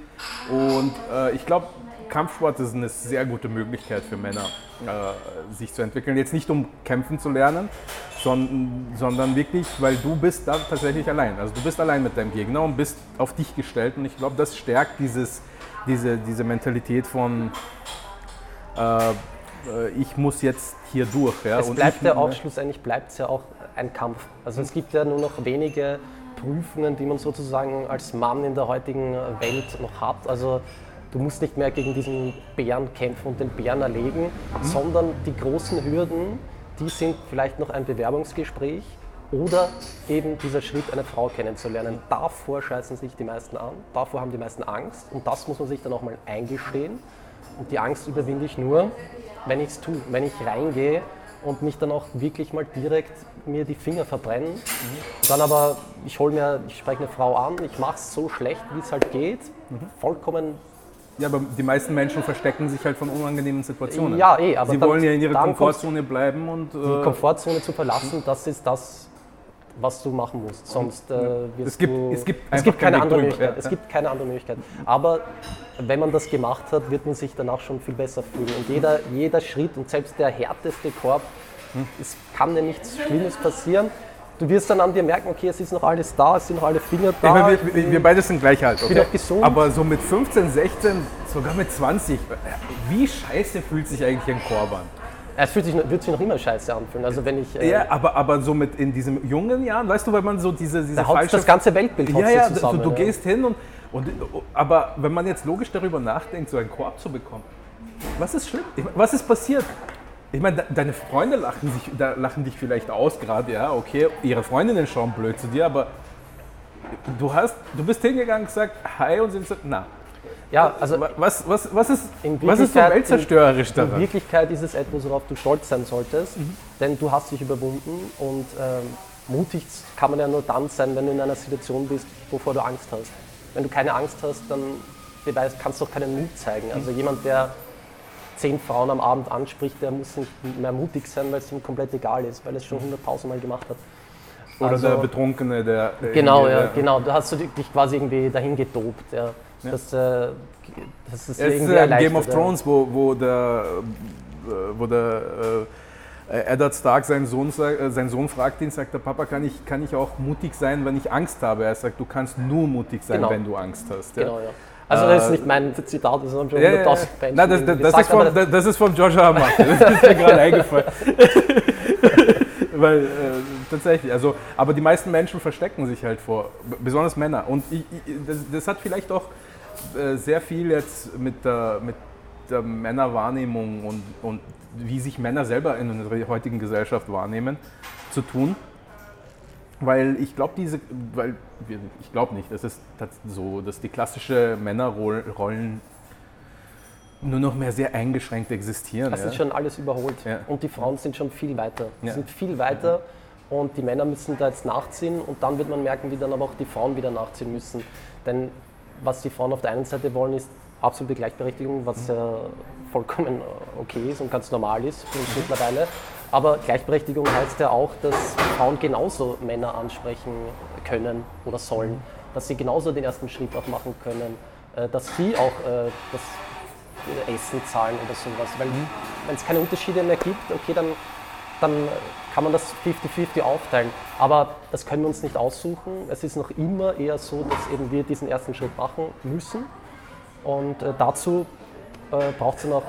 Und äh, ich glaube, Kampfsport ist eine sehr gute Möglichkeit für Männer, äh, sich zu entwickeln. Jetzt nicht um kämpfen zu lernen, sondern, sondern wirklich, weil du bist da tatsächlich allein. Also du bist allein mit deinem Gegner und bist auf dich gestellt. Und ich glaube, das stärkt dieses, diese, diese Mentalität von äh, äh, ich muss jetzt hier durch. Ja? Es bleibt der auch schlussendlich bleibt es ja auch ein Kampf. Also es gibt ja nur noch wenige Prüfungen, die man sozusagen als Mann in der heutigen Welt noch hat. Also du musst nicht mehr gegen diesen Bären kämpfen und den Bären erlegen, mhm. sondern die großen Hürden, die sind vielleicht noch ein Bewerbungsgespräch Oder eben dieser Schritt, eine Frau kennenzulernen. Davor scheißen sich die meisten an, davor haben die meisten Angst und das muss man sich dann auch mal eingestehen. Und die Angst überwinde ich nur, wenn ich es tue, wenn ich reingehe und mich dann auch wirklich mal direkt mir die Finger verbrennen. Mhm. Dann aber, ich hole mir, ich spreche eine Frau an, ich mache es so schlecht, wie es halt geht, mhm. vollkommen ja, aber die meisten Menschen verstecken sich halt von unangenehmen Situationen. Ja, eh, aber sie wollen ja in ihrer Komfortzone bleiben und. Äh die Komfortzone zu verlassen, das ist das, was du machen musst. Sonst äh, es gibt, du, es gibt, es gibt keine andere Möglichkeit. Ja. Es gibt keine andere Möglichkeit. Aber wenn man das gemacht hat, wird man sich danach schon viel besser fühlen. Und jeder, jeder Schritt und selbst der härteste Korb, hm. es kann dir nichts Schlimmes passieren. Du wirst dann an dir merken, okay, es ist noch alles da, es sind noch alle Finger da. Meine, wir, wir, wir, beide sind gleich alt, okay? Bin auch gesund. Aber so mit 15, 16, sogar mit 20, wie scheiße fühlt sich eigentlich ein Korb an? Es fühlt sich, wird sich noch immer scheiße anfühlen. Also wenn ich, äh ja, aber, aber so mit in diesen jungen Jahren, weißt du, weil man so diese, diese da falsche... das ganze Weltbild Ja, ja, zusammen, du, du ja. gehst hin und, und... Aber wenn man jetzt logisch darüber nachdenkt, so einen Korb zu bekommen, was ist schlimm? Was ist passiert? Ich meine, deine Freunde lachen, sich, da lachen dich vielleicht aus gerade, ja, okay, ihre Freundinnen schauen blöd zu dir, aber du hast, du bist hingegangen und gesagt, hi und sie sind na, ja, also was, was, was, ist, was ist so weltzerstörerisch daran? In Wirklichkeit ist es etwas, worauf du stolz sein solltest, mhm. denn du hast dich überwunden und ähm, mutig kann man ja nur dann sein, wenn du in einer Situation bist, wovor du Angst hast. Wenn du keine Angst hast, dann beweist, kannst du auch keinen Mut zeigen. Mhm. Also jemand, der zehn Frauen am Abend anspricht, der muss nicht mehr mutig sein, weil es ihm komplett egal ist, weil er es schon hunderttausendmal gemacht hat. Oder also, der Betrunkene, der. der genau, ja, genau. Da hast du dich quasi irgendwie dahin gedopt. Ja. Ja. Das, äh, das ist es irgendwie ist äh, Game of Thrones, wo, wo der, äh, wo der äh, Eddard Stark seinen Sohn, äh, seinen Sohn fragt ihn, sagt der Papa, kann ich, kann ich auch mutig sein, wenn ich Angst habe? Er sagt, du kannst nur mutig sein, genau. wenn du Angst hast. Ja? Genau, ja. Also das ist nicht mein Zitat, das ist schon ja, 100.000 ja, Nein, das, das, das, ist von, das, ist von George R. Martin, das ist mir gerade eingefallen. Weil äh, tatsächlich, also, aber die meisten Menschen verstecken sich halt vor, besonders Männer. Und ich, ich, das, das, hat vielleicht auch äh, sehr viel jetzt mit der, mit der Männerwahrnehmung und, und wie sich Männer selber in unserer heutigen Gesellschaft wahrnehmen, zu tun. Weil ich glaube, diese, weil ich glaube nicht, es ist so, dass die klassische Männerrollen nur noch mehr sehr eingeschränkt existieren. Das ja. ist schon alles überholt. Ja. Und die Frauen sind schon viel weiter. Die ja. sind viel weiter und die Männer müssen da jetzt nachziehen und dann wird man merken, wie dann aber auch die Frauen wieder nachziehen müssen. Denn was die Frauen auf der einen Seite wollen, ist absolute Gleichberechtigung, was mhm. ja vollkommen okay ist und ganz normal ist für uns mhm. mittlerweile. Aber Gleichberechtigung heißt ja auch, dass Frauen genauso Männer ansprechen können oder sollen, mhm. dass sie genauso den ersten Schritt auch machen können, äh, dass sie auch äh, das Essen zahlen oder sowas. Weil wenn es keine Unterschiede mehr gibt, okay, dann, dann kann man das 50-50 aufteilen. Aber das können wir uns nicht aussuchen. Es ist noch immer eher so, dass eben wir diesen ersten Schritt machen müssen. Und äh, dazu äh, braucht es noch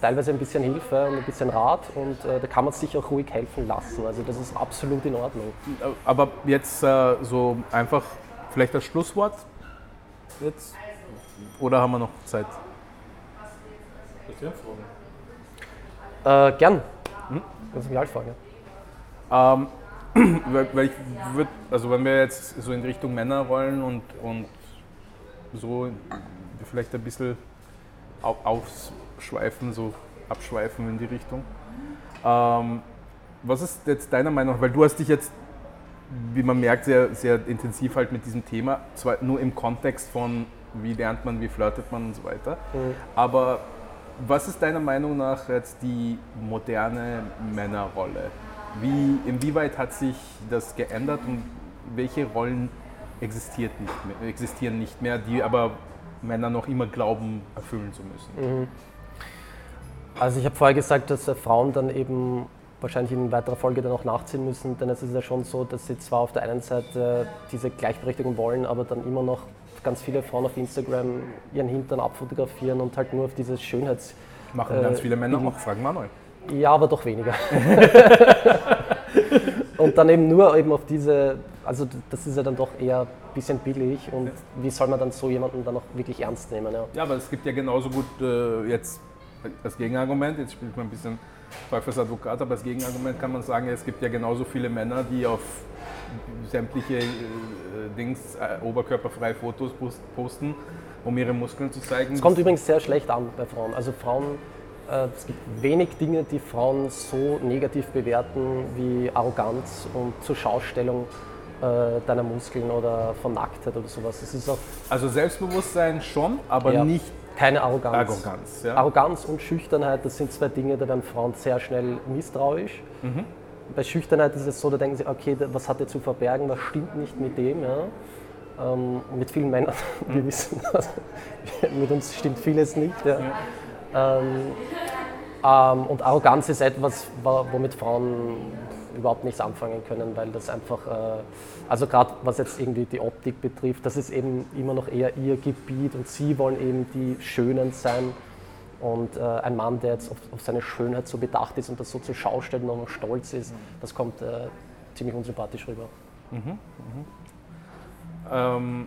teilweise ein bisschen Hilfe und ein bisschen Rat und äh, da kann man sich auch ruhig helfen lassen. Also das ist absolut in Ordnung. Aber jetzt äh, so einfach vielleicht das Schlusswort jetzt oder haben wir noch Zeit? Äh, gern. Kannst du mich halt fragen. Ähm, weil, ich würde, also wenn wir jetzt so in Richtung Männer rollen und, und so vielleicht ein bisschen aufschweifen, so abschweifen in die Richtung. Ähm, was ist jetzt deiner Meinung nach, weil du hast dich jetzt, wie man merkt, sehr, sehr intensiv halt mit diesem Thema, zwar nur im Kontext von wie lernt man, wie flirtet man und so weiter, mhm. aber was ist deiner Meinung nach jetzt die moderne Männerrolle? Wie, inwieweit hat sich das geändert und welche Rollen existiert nicht mehr, existieren nicht mehr, die aber Männer noch immer glauben, erfüllen zu müssen? Mhm. Also ich habe vorher gesagt, dass Frauen dann eben wahrscheinlich in weiterer Folge dann auch nachziehen müssen, denn es ist ja schon so, dass sie zwar auf der einen Seite diese Gleichberechtigung wollen, aber dann immer noch ganz viele Frauen auf Instagram ihren Hintern abfotografieren und halt nur auf dieses Schönheits... Machen ganz äh, viele Männer auch, fragen Manuel. Ja, aber doch weniger. und dann eben nur eben auf diese, also das ist ja dann doch eher ein bisschen billig und wie soll man dann so jemanden dann auch wirklich ernst nehmen? Ja, ja aber es gibt ja genauso gut äh, jetzt als Gegenargument, jetzt spielt man ein bisschen Teufelsadvokat, aber als Gegenargument kann man sagen, es gibt ja genauso viele Männer, die auf sämtliche äh, Dings äh, oberkörperfreie Fotos posten, um ihre Muskeln zu zeigen. Es kommt übrigens sehr schlecht an bei Frauen. Also Frauen, äh, es gibt wenig Dinge, die Frauen so negativ bewerten wie Arroganz und zur Schaustellung äh, deiner Muskeln oder von Nacktheit oder sowas. Das ist auch also Selbstbewusstsein schon, aber ja, nicht keine Arroganz. Arroganz, ja. Arroganz und Schüchternheit, das sind zwei Dinge, da werden Frauen sehr schnell misstrauisch. Mhm. Bei Schüchternheit ist es so, da denken sie, okay, was hat er zu verbergen, was stimmt nicht mit dem. Ja? Ähm, mit vielen Männern, mhm. wir wissen, also, mit uns stimmt vieles nicht. Ja. ja. Ähm, ähm, und Arroganz ist etwas, womit Frauen überhaupt nichts anfangen können, weil das einfach, äh, also gerade was jetzt irgendwie die Optik betrifft, das ist eben immer noch eher ihr Gebiet und sie wollen eben die Schönen sein. Und äh, ein Mann, der jetzt auf, auf, seine Schönheit so bedacht ist und das so zur Schau stellt und auch stolz ist, das kommt äh, ziemlich unsympathisch rüber. Mhm, mhm. Ähm,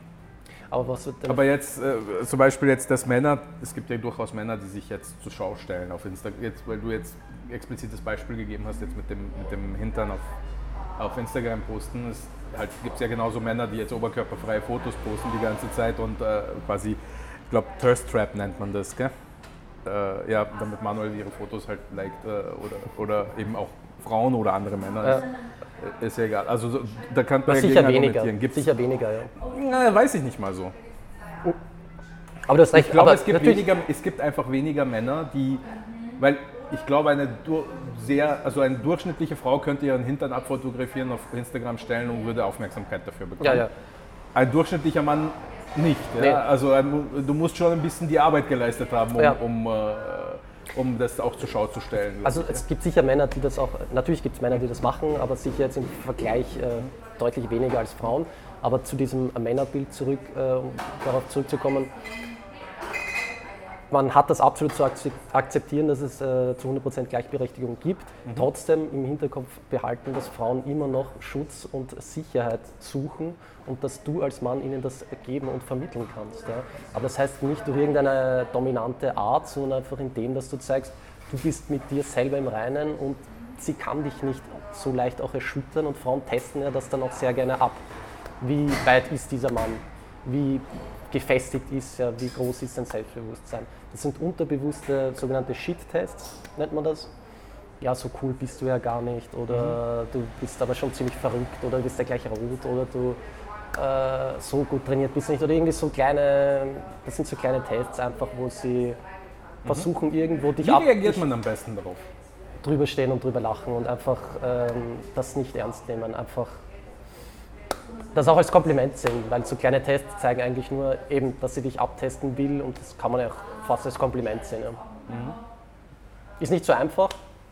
aber, was wird aber jetzt äh, zum Beispiel jetzt, dass Männer, es gibt ja durchaus Männer, die sich jetzt zur Schau stellen auf Instagram, jetzt, weil du jetzt explizites Beispiel gegeben hast, jetzt mit dem, mit dem Hintern auf, auf Instagram posten. Es halt, gibt ja genauso Männer, die jetzt oberkörperfreie Fotos posten die ganze Zeit und äh, quasi, ich glaube, Thirst Trap nennt man das, gell? Äh, ja, damit Manuel ihre Fotos halt liked äh, oder, oder eben auch Frauen oder andere Männer. Ja. Ist, äh, ist ja egal. Also da kann man ja sicher weniger. Gibt's? Sicher weniger, ja. Na, weiß ich nicht mal so. Aber das recht. Ich glaube, es, gibt weniger, es gibt einfach weniger Männer, die, weil ich glaube, eine sehr, also eine durchschnittliche Frau könnte ihren Hintern abfotografieren, auf Instagram stellen und würde Aufmerksamkeit dafür bekommen. Ja, ja. Ein durchschnittlicher Mann nicht. Ja? Nee. Also du musst schon ein bisschen die Arbeit geleistet haben, um, ja. um, äh, um das auch zur Schau zu stellen. Also es gibt sicher Männer, die das auch, natürlich gibt es Männer, die das machen, aber sicher jetzt im Vergleich äh, deutlich weniger als Frauen. Aber zu diesem Männerbild zurück, äh, um darauf zurückzukommen, man hat das absolut zu akzeptieren, dass es äh, zu 100% Gleichberechtigung gibt. Mhm. Trotzdem im Hinterkopf behalten, dass Frauen immer noch Schutz und Sicherheit suchen und dass du als Mann ihnen das geben und vermitteln kannst. Ja. Aber das heißt nicht durch irgendeine dominante Art, sondern einfach in dem, dass du zeigst, du bist mit dir selber im Reinen und sie kann dich nicht so leicht auch erschüttern und Frauen testen ja das dann auch sehr gerne ab. Wie weit ist dieser Mann? Wie gefestigt ist, ja, wie groß ist sein Selbstbewusstsein. Das sind unterbewusste sogenannte Shit-Tests, nennt man das. Ja, so cool bist du ja gar nicht oder mhm. du bist aber schon ziemlich verrückt oder du bist ja gleich rot oder du äh, so gut trainiert bist du nicht oder irgendwie so kleine, das sind so kleine Tests einfach, wo sie mhm. versuchen irgendwo dich Wie ab... Wie reagiert man am besten darauf? Drüber stehen und drüber lachen und einfach ähm, das nicht ernst nehmen, einfach das auch als Kompliment sehen, weil so kleine Tests zeigen eigentlich nur eben, dass sie dich abtesten will und das kann man ja auch fast als Kompliment sehen. Ja. Mhm. Ist nicht so einfach.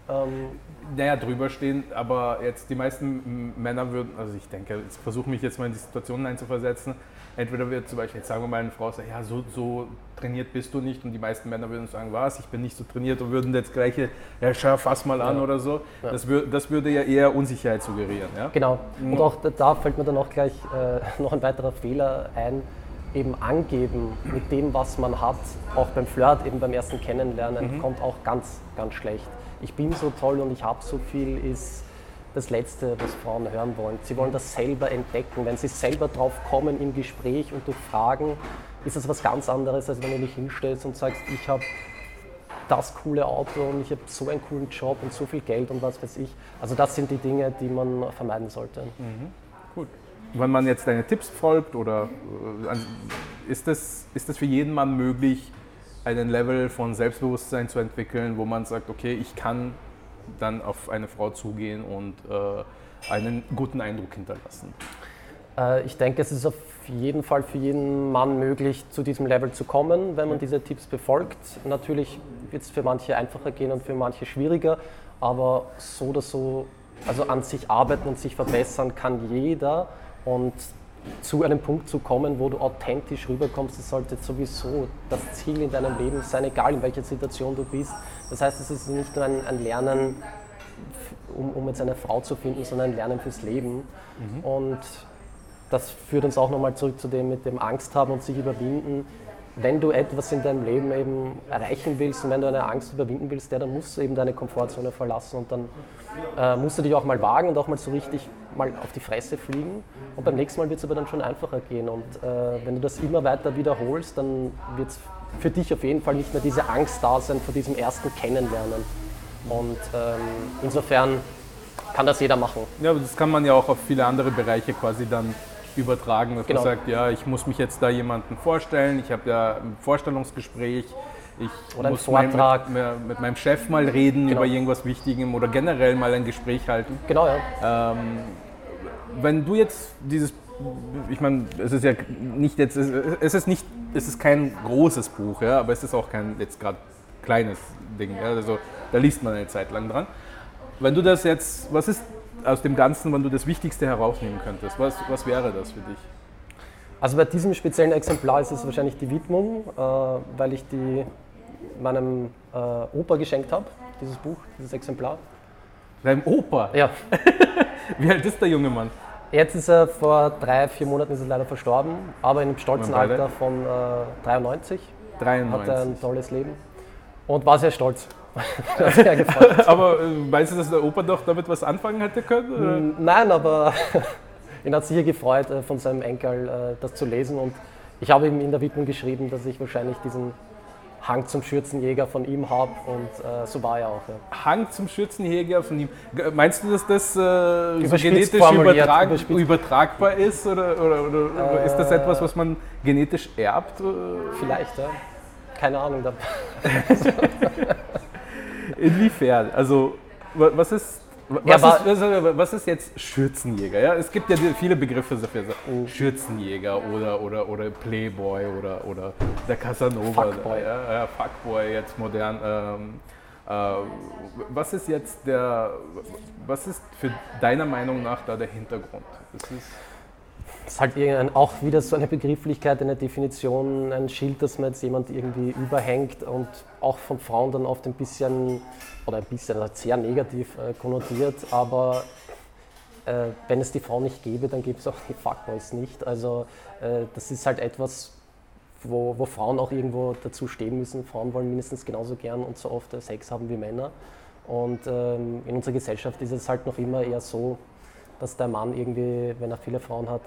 Ähm, naja, drüber stehen, aber jetzt die meisten Männer würden, also ich denke, ich versuche mich jetzt mal in die Situation einzuversetzen, entweder wird zum Beispiel, jetzt sagen wir mal eine Frau sagen, ja, so, so trainiert bist du nicht und die meisten Männer würden sagen, was, ich bin nicht so trainiert und würden das gleiche, ja, schau, fass mal an ja. oder so. Ja. Das, wür das würde ja eher Unsicherheit suggerieren. Ja? Genau. Und auch da fällt mir dann auch gleich äh, noch ein weiterer Fehler ein, eben angeben mit dem, was man hat, auch beim Flirt, eben beim ersten Kennenlernen, mhm. kommt auch ganz, ganz schlecht. Ich bin so toll und ich habe so viel, ist das Letzte, was Frauen hören wollen. Sie wollen das selber entdecken. Wenn sie selber drauf kommen im Gespräch und durch Fragen, ist das was ganz anderes, als wenn du dich hinstellst und sagst, ich habe das coole Auto und ich habe so einen coolen Job und so viel Geld und was weiß ich. Also das sind die Dinge, die man vermeiden sollte. Mhm. Gut. Wenn man jetzt deine Tipps folgt oder äh, ist das, ist das für jeden Mann möglich, einen Level von Selbstbewusstsein zu entwickeln, wo man sagt, okay, ich kann dann auf eine Frau zugehen und äh, einen guten Eindruck hinterlassen? Äh, ich denke, es ist auf jeden Fall für jeden Mann möglich, zu diesem Level zu kommen, wenn man diese Tipps befolgt. Natürlich wird es für manche einfacher gehen und für manche schwieriger, aber so oder so, also an sich arbeiten und sich verbessern kann jeder und zu einem Punkt zu kommen, wo du authentisch rüberkommst, das sollte sowieso das Ziel in deinem Leben sein, egal in welcher Situation du bist. Das heißt, es ist nicht nur ein, ein Lernen, um, um, jetzt eine Frau zu finden, sondern ein Lernen fürs Leben. Mhm. Und das führt uns auch nochmal zurück zu dem mit dem Angst haben und sich überwinden. Wenn du etwas in deinem Leben eben erreichen willst und wenn du eine Angst überwinden willst, ja, dann musst du eben deine Komfortzone verlassen und dann äh, musst du dich auch mal wagen und auch mal so richtig mal auf die Fresse fliegen. Und beim nächsten Mal wird es aber dann schon einfacher gehen. Und äh, wenn du das immer weiter wiederholst, dann wird es für dich auf jeden Fall nicht mehr diese Angst da sein vor diesem ersten Kennenlernen. Und ähm, insofern kann das jeder machen. Ja, aber das kann man ja auch auf viele andere Bereiche quasi dann übertragen, dass Genau. man sagt, ja, ich muss mich jetzt da jemanden vorstellen, ich habe ja ein Vorstellungsgespräch, ich Oder muss mein, mit, mit, mit meinem Chef mal reden Genau. über irgendwas Wichtigem oder generell mal ein Gespräch halten. Genau, ja. Ähm, wenn du jetzt dieses, ich meine, es ist ja nicht jetzt, es es ist nicht, es ist kein großes Buch, ja, aber es ist auch kein jetzt gerade kleines Ding, ja, also da liest man eine Zeit lang dran. Wenn du das jetzt, was ist aus dem Ganzen, wenn du das Wichtigste herausnehmen könntest, was, was wäre das für dich? Also bei diesem speziellen Exemplar ist es wahrscheinlich die Widmung, äh, weil ich die meinem äh, Opa geschenkt habe, dieses Buch, dieses Exemplar. Deinem Opa? Ja, Wie alt ist der junge Mann? jetzt ist er vor drei, vier Monaten ist er leider verstorben, aber in einem stolzen. Alter von äh, 93 hat er 93. ein tolles Leben und war sehr stolz. Sehr gefreut. Aber äh, meinst du, dass der Opa doch damit was anfangen hätte können? Nein, aber ihn hat sicher gefreut, äh, von seinem Enkel äh, das zu lesen. Und ich habe ihm in der Widmung geschrieben, dass ich wahrscheinlich diesen Hang zum Schürzenjäger von ihm habe. Und äh, so war er auch. Ja. Hang zum Schürzenjäger von ihm. Meinst du, dass das äh, so genetisch übertrag überspitzt. übertragbar ist? Oder, oder, oder, oder ist das Äh. etwas, was man genetisch erbt? Äh, Vielleicht, ja. Keine Ahnung. Inwiefern? Also, wa- was ist. wa- Ja, Was, aber- ist, was, ist jetzt Schürzenjäger? Ja, es gibt ja viele Begriffe dafür. So Mhm. Schürzenjäger oder, oder, oder Playboy oder, oder der Casanova. Fuckboy. Ja, ja, Fuckboy, jetzt modern. Ähm, äh, was ist jetzt der. Was ist für deiner Meinung nach da der Hintergrund? Das ist, halt auch wieder so eine Begrifflichkeit, eine Definition, ein Schild, das man jetzt jemand irgendwie überhängt und auch von Frauen dann oft ein bisschen, oder ein bisschen, also sehr negativ äh, konnotiert, aber äh, wenn es die Frau nicht gäbe, dann gäbe es auch die Fuckboys nicht. Also äh, das ist halt etwas, wo, wo Frauen auch irgendwo dazu stehen müssen. Frauen wollen mindestens genauso gern und so oft äh, Sex haben wie Männer. Und ähm, in unserer Gesellschaft ist es halt noch immer eher so, dass der Mann irgendwie, wenn er viele Frauen hat,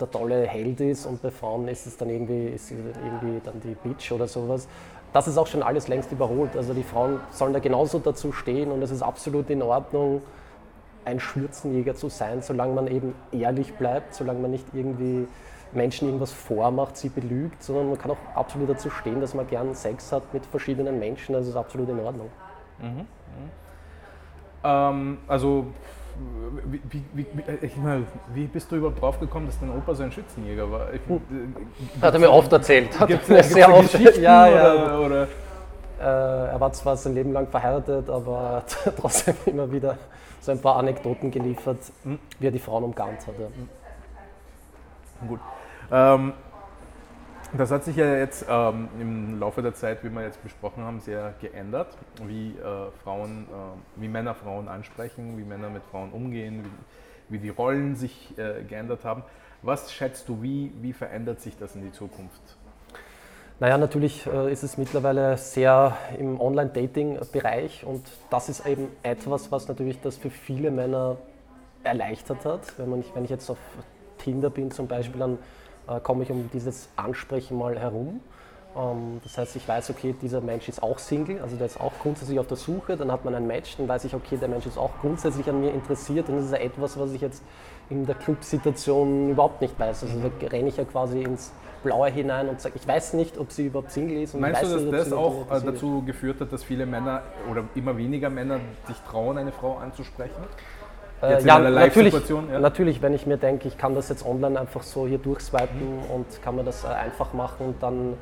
der tolle Held ist und bei Frauen ist es dann irgendwie, ist irgendwie dann die Bitch oder sowas. Das ist auch schon alles längst überholt. Also die Frauen sollen da genauso dazu stehen und es ist absolut in Ordnung, ein Schürzenjäger zu sein, solange man eben ehrlich bleibt, solange man nicht irgendwie Menschen irgendwas vormacht, sie belügt, sondern man kann auch absolut dazu stehen, dass man gern Sex hat mit verschiedenen Menschen. Das ist absolut in Ordnung. Ähm, also, wie, wie, wie, wie- ich meine, wie bist du überhaupt drauf gekommen, dass dein Opa so ein Schützenjäger war? Ich, äh, Hat er mir oft erzählt. Hat Gibt er mir sehr oft. Ja, ja. Oder, oder Äh, er war zwar sein Leben lang verheiratet, aber hat trotzdem immer wieder so ein paar Anekdoten geliefert, wie er die Frauen umgarnt hat. Ja. Gut. Ähm, das hat sich ja jetzt ähm, im Laufe der Zeit, wie wir jetzt besprochen haben, sehr geändert, wie äh, Frauen, äh, wie Männer Frauen ansprechen, wie Männer mit Frauen umgehen, wie, wie die Rollen sich äh, geändert haben. Was schätzt du, wie, wie verändert sich das in die Zukunft? Naja, natürlich äh, ist es mittlerweile sehr im Online-Dating-Bereich und das ist eben etwas, was natürlich das für viele Männer erleichtert hat. Wenn, man, wenn ich jetzt auf Tinder bin zum Beispiel, dann äh, komme ich um dieses Ansprechen mal herum. Ähm, das heißt, ich weiß, okay, dieser Mensch ist auch Single, also der ist auch grundsätzlich auf der Suche, dann hat man ein Match, dann weiß ich, okay, der Mensch ist auch grundsätzlich an mir interessiert und das ist ja etwas, was ich jetzt in der Clubsituation überhaupt nicht weiß. Also da renne ich ja quasi ins Blaue hinein und sage, ich weiß nicht, ob sie überhaupt Single ist. Und Meinst ich du, weiß dass nicht, das auch äh, dazu geführt hat, dass viele Männer oder immer weniger Männer sich trauen, eine Frau anzusprechen? Äh, Jetzt ja, natürlich, ja? natürlich, wenn ich mir denke, ich kann das jetzt online einfach so hier durchswipen und kann mir das äh, einfach machen, dann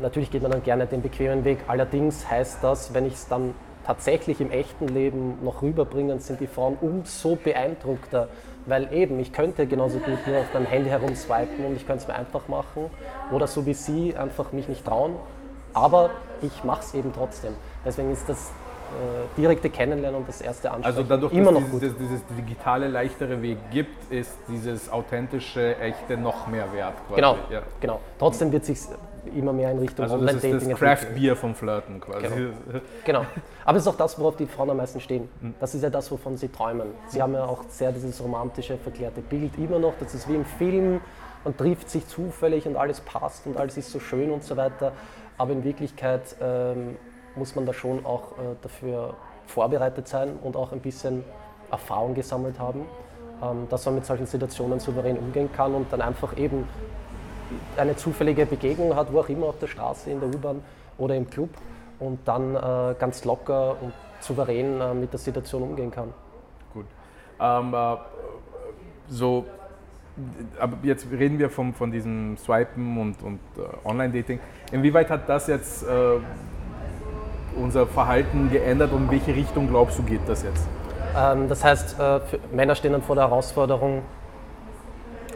natürlich geht man dann gerne den bequemen Weg. Allerdings heißt das, wenn ich es dann tatsächlich im echten Leben noch rüberbringe, dann sind die Frauen umso beeindruckter, weil eben, ich könnte genauso gut nur auf meinem Handy herumswipen und ich könnte es mir einfach machen oder so wie sie einfach mich nicht trauen, aber ich mache es eben trotzdem. Deswegen ist das direkte Kennenlernen und das erste Ansprechen Also dadurch, immer dass noch gut. dieses, dieses digitale, leichtere Weg gibt, ist dieses authentische, echte noch mehr wert. Quasi. Genau, Ja. genau. Trotzdem wird sich immer mehr in Richtung Also das ist Online-Dating das Craft Beer vom Flirten quasi. Genau. Genau. Aber es ist auch das, worauf die Frauen am meisten stehen. Das ist ja das, wovon sie träumen. Sie haben ja auch sehr dieses romantische, verklärte Bild immer noch. Das ist wie im Film. Man trifft sich zufällig und alles passt und alles ist so schön und so weiter. Aber in Wirklichkeit ähm, muss man da schon auch äh, dafür vorbereitet sein und auch ein bisschen Erfahrung gesammelt haben, ähm, dass man mit solchen Situationen souverän umgehen kann und dann einfach eben eine zufällige Begegnung hat, wo auch immer auf der Straße, in der U-Bahn oder im Club und dann äh, ganz locker und souverän äh, mit der Situation umgehen kann. Gut. Ähm, äh, so, aber jetzt reden wir vom, von diesem Swipen und, und äh, Online-Dating. Inwieweit hat das jetzt äh, unser Verhalten geändert und in welche Richtung glaubst du geht das jetzt? Ähm, das heißt, äh, Männer stehen dann vor der Herausforderung,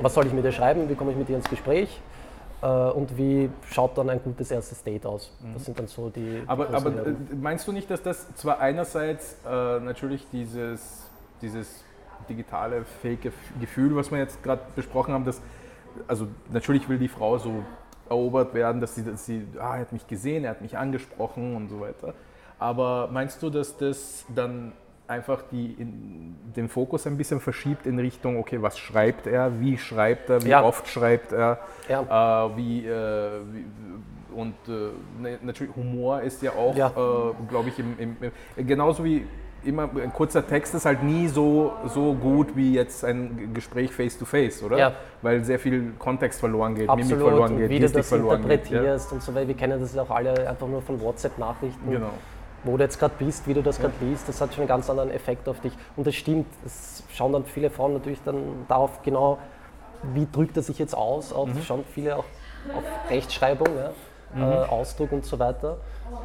was soll ich mit dir schreiben, wie komme ich mit dir ins Gespräch äh, und wie schaut dann ein gutes erstes Date aus. Das sind dann so die. Aber, großen aber äh, meinst du nicht, dass das zwar einerseits äh, natürlich dieses, dieses digitale fake Gefühl, was wir jetzt gerade besprochen haben, dass, also natürlich will die Frau so erobert werden, dass sie, dass sie ah, er hat mich gesehen, er hat mich angesprochen und so weiter. Aber meinst du, dass das dann einfach die, in, den Fokus ein bisschen verschiebt in Richtung, okay, was schreibt er, wie schreibt er, wie Ja. oft schreibt er, Ja. äh, wie, äh, wie, und äh, natürlich Humor ist ja auch, Ja. äh, glaube ich, im, im, im, genauso wie immer ein kurzer Text ist halt nie so, so gut wie jetzt ein Gespräch face to face, oder? Ja. Weil sehr viel Kontext verloren geht, Mimik Absolut, verloren und geht, wie du das verloren geht. interpretierst und so weiter. Wir kennen das ja auch alle einfach nur von WhatsApp-Nachrichten. Genau. Wo du jetzt gerade bist, wie du das gerade liest, das hat schon einen ganz anderen Effekt auf dich. Und das stimmt, es schauen dann viele Frauen natürlich dann darauf genau, wie drückt er sich jetzt aus, auch, Mhm. schauen viele auch auf Rechtschreibung, ja, Mhm. äh, Ausdruck und so weiter.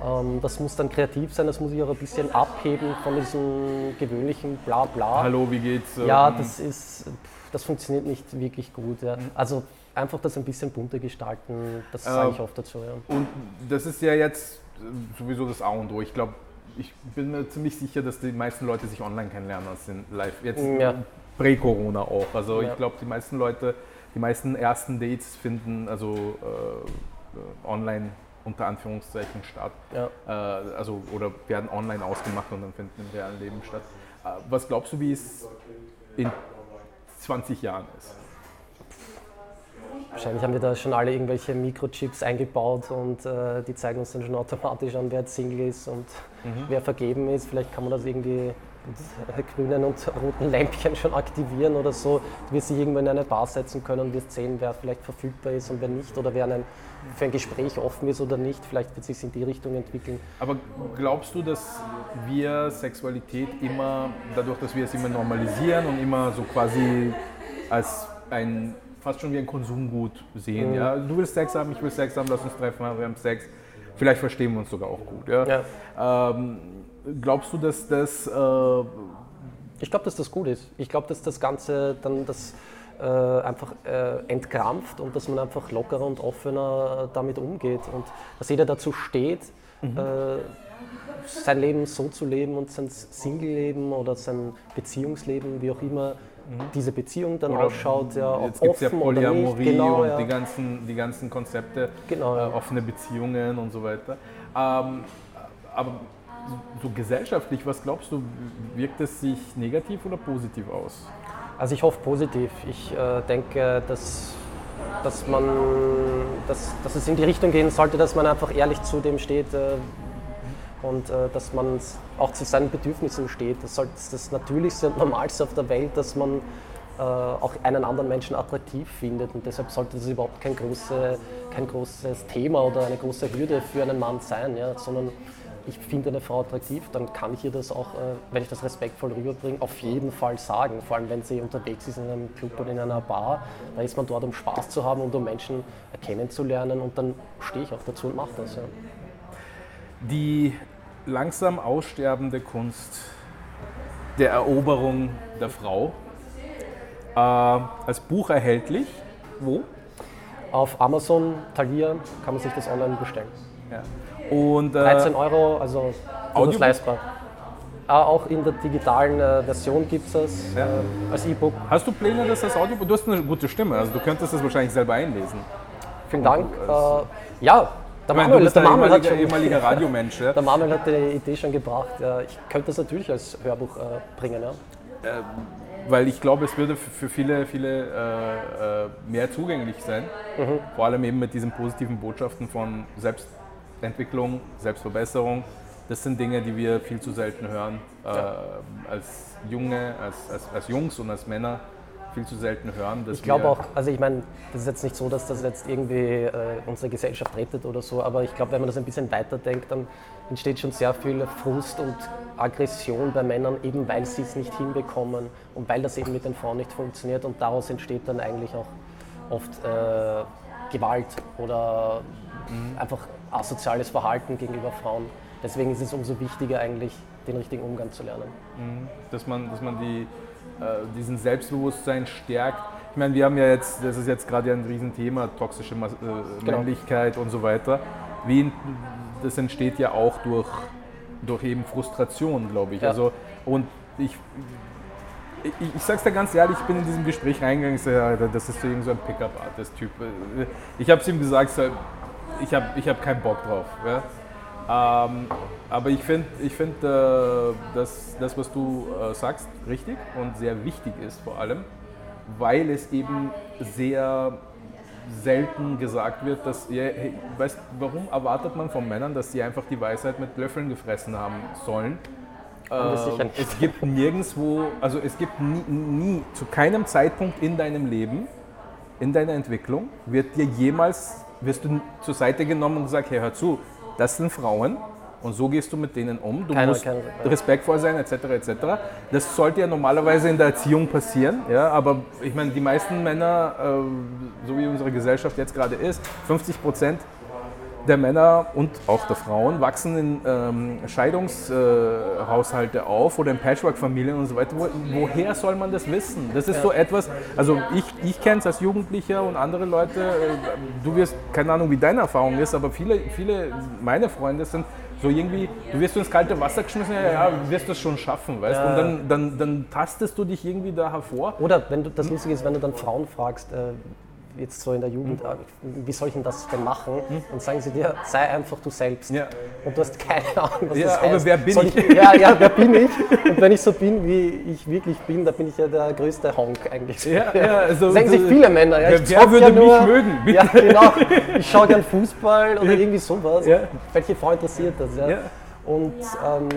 Ähm, das muss dann kreativ sein, das muss ich auch ein bisschen abheben von diesem gewöhnlichen Bla-Bla. Hallo, wie geht's? Ja, Ähm, das ist, das funktioniert nicht wirklich gut. Ja. Also einfach das ein bisschen bunter gestalten, das sage ich oft dazu. Ja. Und das ist ja jetzt äh, sowieso das A und O. Ich glaube, ich bin mir ziemlich sicher, dass die meisten Leute sich online kennenlernen als in live. Jetzt Ja. prä-Corona auch. Also Ja. ich glaube, die meisten Leute, die meisten ersten Dates finden also äh, äh, online unter Anführungszeichen statt. Ja. Äh, also oder werden online ausgemacht und dann finden im realen Leben statt. Äh, was glaubst du, wie es in 20 Jahren ist? Wahrscheinlich haben wir da schon alle irgendwelche Mikrochips eingebaut und äh, die zeigen uns dann schon automatisch an, wer Single ist und wer vergeben ist. Vielleicht kann man das irgendwie mit äh, grünen und roten Lämpchen schon aktivieren oder so. Du wirst dich irgendwo in eine Bar setzen können und wirst sehen, wer vielleicht verfügbar ist und wer nicht oder wer einen, für ein Gespräch offen ist oder nicht. Vielleicht wird sich in die Richtung entwickeln. Aber glaubst du, dass wir Sexualität immer, dadurch, dass wir es immer normalisieren und immer so quasi als ein, fast schon wie ein Konsumgut sehen, Mhm. ja? Du willst Sex haben, ich will Sex haben, lass uns treffen, wir haben Sex. Vielleicht verstehen wir uns sogar auch gut, ja? Ähm, glaubst du, dass das, äh, Ich glaube, dass das gut ist. Ich glaube, dass das Ganze dann das äh, einfach äh, entkrampft und dass man einfach lockerer und offener damit umgeht und dass jeder dazu steht, äh, sein Leben so zu leben und sein Single-Leben oder sein Beziehungsleben, wie auch immer diese Beziehung dann Oder ausschaut, ja, ob jetzt es ja offen oder nicht. Polyamorie Genau, und ja. die, ganzen, die ganzen Konzepte, Genau, ja. äh, offene Beziehungen und so weiter. Ähm, aber so gesellschaftlich, was glaubst du, wirkt es sich negativ oder positiv aus? Also ich hoffe positiv. Ich äh, denke, dass, dass, man, dass, dass es in die Richtung gehen sollte, dass man einfach ehrlich zu dem steht äh, und äh, dass man auch zu seinen Bedürfnissen steht. Das sollte das Natürlichste und Normalste auf der Welt, dass man äh, auch einen anderen Menschen attraktiv findet und deshalb sollte das überhaupt kein, große, kein großes Thema oder eine große Hürde für einen Mann sein, ja, sondern ich finde eine Frau attraktiv, dann kann ich ihr das auch, äh, wenn ich das respektvoll rüberbringe, auf jeden Fall sagen. Vor allem, wenn sie unterwegs ist in einem Club oder in einer Bar, da ist man dort, um Spaß zu haben und um Menschen kennenzulernen und dann stehe ich auch dazu und mache das. Ja. Die langsam aussterbende Kunst der Eroberung der Frau. Äh, als Buch erhältlich. Wo? Auf Amazon, Thalia kann man sich das online bestellen. Ja. Und, äh, 13 Euro, also Audiobook? durchaus leistbar. Äh, auch in der digitalen äh, Version gibt es das Ja. äh, als E-Book. Hast du Pläne, dass das Audio... Du hast eine gute Stimme, also du könntest das wahrscheinlich selber einlesen. Vielen Dank. Äh, ja, der meine, Manuel, bist der Manuel hat schon, ehemaliger Radiomensch. Ja? der Manuel hat die Idee schon gebracht. Ich könnte das natürlich als Hörbuch äh, bringen. Ja. Weil ich glaube, es würde für viele, viele äh, äh, mehr zugänglich sein. Vor allem eben mit diesen positiven Botschaften von Selbstentwicklung, Selbstverbesserung. Das sind Dinge, die wir viel zu selten hören. Äh, als Junge, als, als, als Jungs und als Männer viel zu selten hören. Ich glaube auch, also ich meine, das ist jetzt nicht so, dass das jetzt irgendwie äh, unsere Gesellschaft rettet oder so, aber ich glaube, wenn man das ein bisschen weiterdenkt, dann entsteht schon sehr viel Frust und Aggression bei Männern, eben weil sie es nicht hinbekommen und weil das eben mit den Frauen nicht funktioniert und daraus entsteht dann eigentlich auch oft äh, Gewalt oder einfach asoziales Verhalten gegenüber Frauen. Deswegen ist es umso wichtiger eigentlich, den richtigen Umgang zu lernen. dass man, dass man die, äh, diesen Selbstbewusstsein stärkt. Ich meine, wir haben ja jetzt, das ist jetzt gerade ein Riesenthema, toxische Mas äh, Genau. Männlichkeit und so weiter. Wie, das entsteht ja auch durch, durch eben Frustration, glaube ich. Ja. Also, und ich, ich, ich sag's dir ganz ehrlich, ich bin in diesem Gespräch reingegangen, so, ja, das ist so so ein Pickup-Artist-Typ. Ich habe es ihm gesagt, so, ich habe ich hab keinen Bock drauf. Ja? Ähm, aber ich finde, ich find, äh, dass das, was du äh, sagst, richtig und sehr wichtig ist vor allem, weil es eben sehr selten gesagt wird, dass ihr, hey, weißt, warum erwartet man von Männern, dass sie einfach die Weisheit mit Löffeln gefressen haben sollen? Ähm, es gibt nirgendwo, also es gibt nie, nie, zu keinem Zeitpunkt in deinem Leben, in deiner Entwicklung, wird dir jemals, wirst du zur Seite genommen und gesagt, hey, hör zu, das sind Frauen und so gehst du mit denen um. Du Keiner- musst keiner- respektvoll sein, etc., etc. Das sollte ja normalerweise in der Erziehung passieren, ja, aber ich meine, die meisten Männer, äh, so wie unsere Gesellschaft jetzt gerade ist, 50 Prozent der Männer und auch der Frauen wachsen in ähm, Scheidungshaushalte äh, auf oder in Patchwork-Familien und so weiter. Wo, woher soll man das wissen? Das ist so etwas, also ich, ich kenne es als Jugendlicher und andere Leute, äh, du wirst, keine Ahnung, wie deine Erfahrung ist, aber viele, viele meine Freunde sind so irgendwie, du wirst du ins kalte Wasser geschmissen, ja, ja, du wirst das schon schaffen, weißt du? Und dann, dann, dann tastest du dich irgendwie da hervor. Oder wenn du, das Lustige ist, wenn du dann Frauen fragst, äh, jetzt so in der Jugend, Mhm. äh, wie soll ich denn das denn machen? Dann sagen sie dir, sei einfach du selbst. Ja. Und du hast keine Ahnung, was Ja, das aber heißt. wer bin soll ich? Ja, ja, wer bin ich? Und wenn ich so bin, wie ich wirklich bin, da bin ich ja der größte Honk eigentlich. Ja, ja, also- sagen sich viele Männer. Ja, Wer- ich wer würde ja mich nur, mögen? Bitte. Ja, genau. Ich schaue gern Fußball oder irgendwie sowas. Ja. Welche Frau interessiert das? Ja. Ja. Und ähm,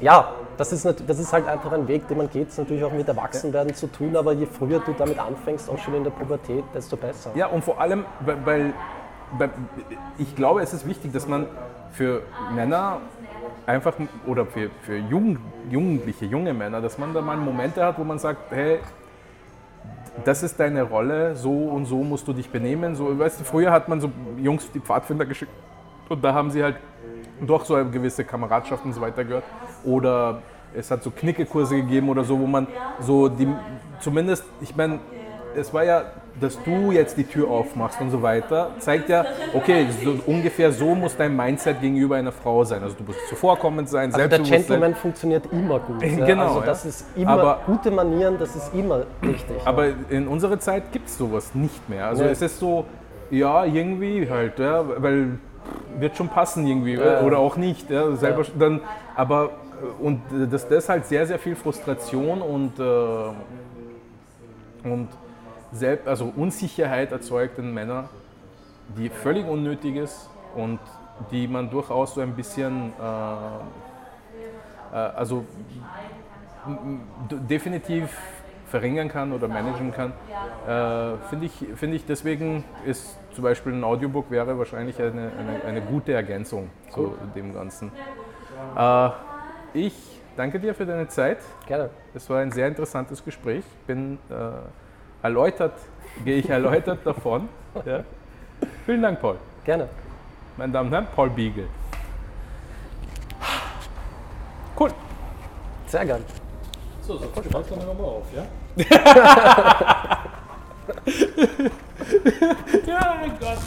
ja, das ist, das ist halt einfach ein Weg, den man geht, es natürlich auch mit Erwachsenwerden zu tun, aber je früher du damit anfängst, auch schon in der Pubertät, desto besser. Ja, und vor allem, weil, weil, weil ich glaube, es ist wichtig, dass man für Männer einfach, oder für, für Jugend, Jugendliche, junge Männer, dass man da mal Momente hat, wo man sagt, hey, das ist deine Rolle, so und so musst du dich benehmen. So, weißt du, früher hat man so Jungs die Pfadfinder geschickt und da haben sie halt doch so eine gewisse Kameradschaft und so weiter gehört. Oder es hat so Knickekurse gegeben oder so, wo man so die, zumindest, ich meine, es war ja, dass du jetzt die Tür aufmachst und so weiter, zeigt ja, okay, so ungefähr so muss dein Mindset gegenüber einer Frau sein. Also du musst zuvorkommend sein, Also der. Gentleman funktioniert immer gut. ja. Genau, also ja. das ist immer, Aber- gute Manieren, das ist immer richtig. Aber in unserer Zeit gibt es sowas nicht mehr. Also Nee. es ist so, ja, irgendwie halt, ja, weil wird schon passen irgendwie äh, Ja. oder auch nicht. Ja, selber Ja. dann, aber äh, und äh, dass das halt sehr, sehr viel Frustration und, äh, und selbst, also Unsicherheit erzeugt in Männern, die völlig unnötig ist und die man durchaus so ein bisschen, äh, äh, also definitiv verringern kann oder managen kann, äh, finde ich, finde ich deswegen ist zum Beispiel ein Audiobook wäre wahrscheinlich eine, eine, eine gute Ergänzung zu dem Ganzen. Äh, ich danke dir für deine Zeit. Gerne. Es war ein sehr interessantes Gespräch. Bin äh, erläutert, gehe ich erläutert davon. Ja. Vielen Dank, Paul. Gerne. Meine Damen und Herren, Paul Biegel. Cool. Sehr gern. So, so du dann nochmal auf, ja? Ja, mein Gott.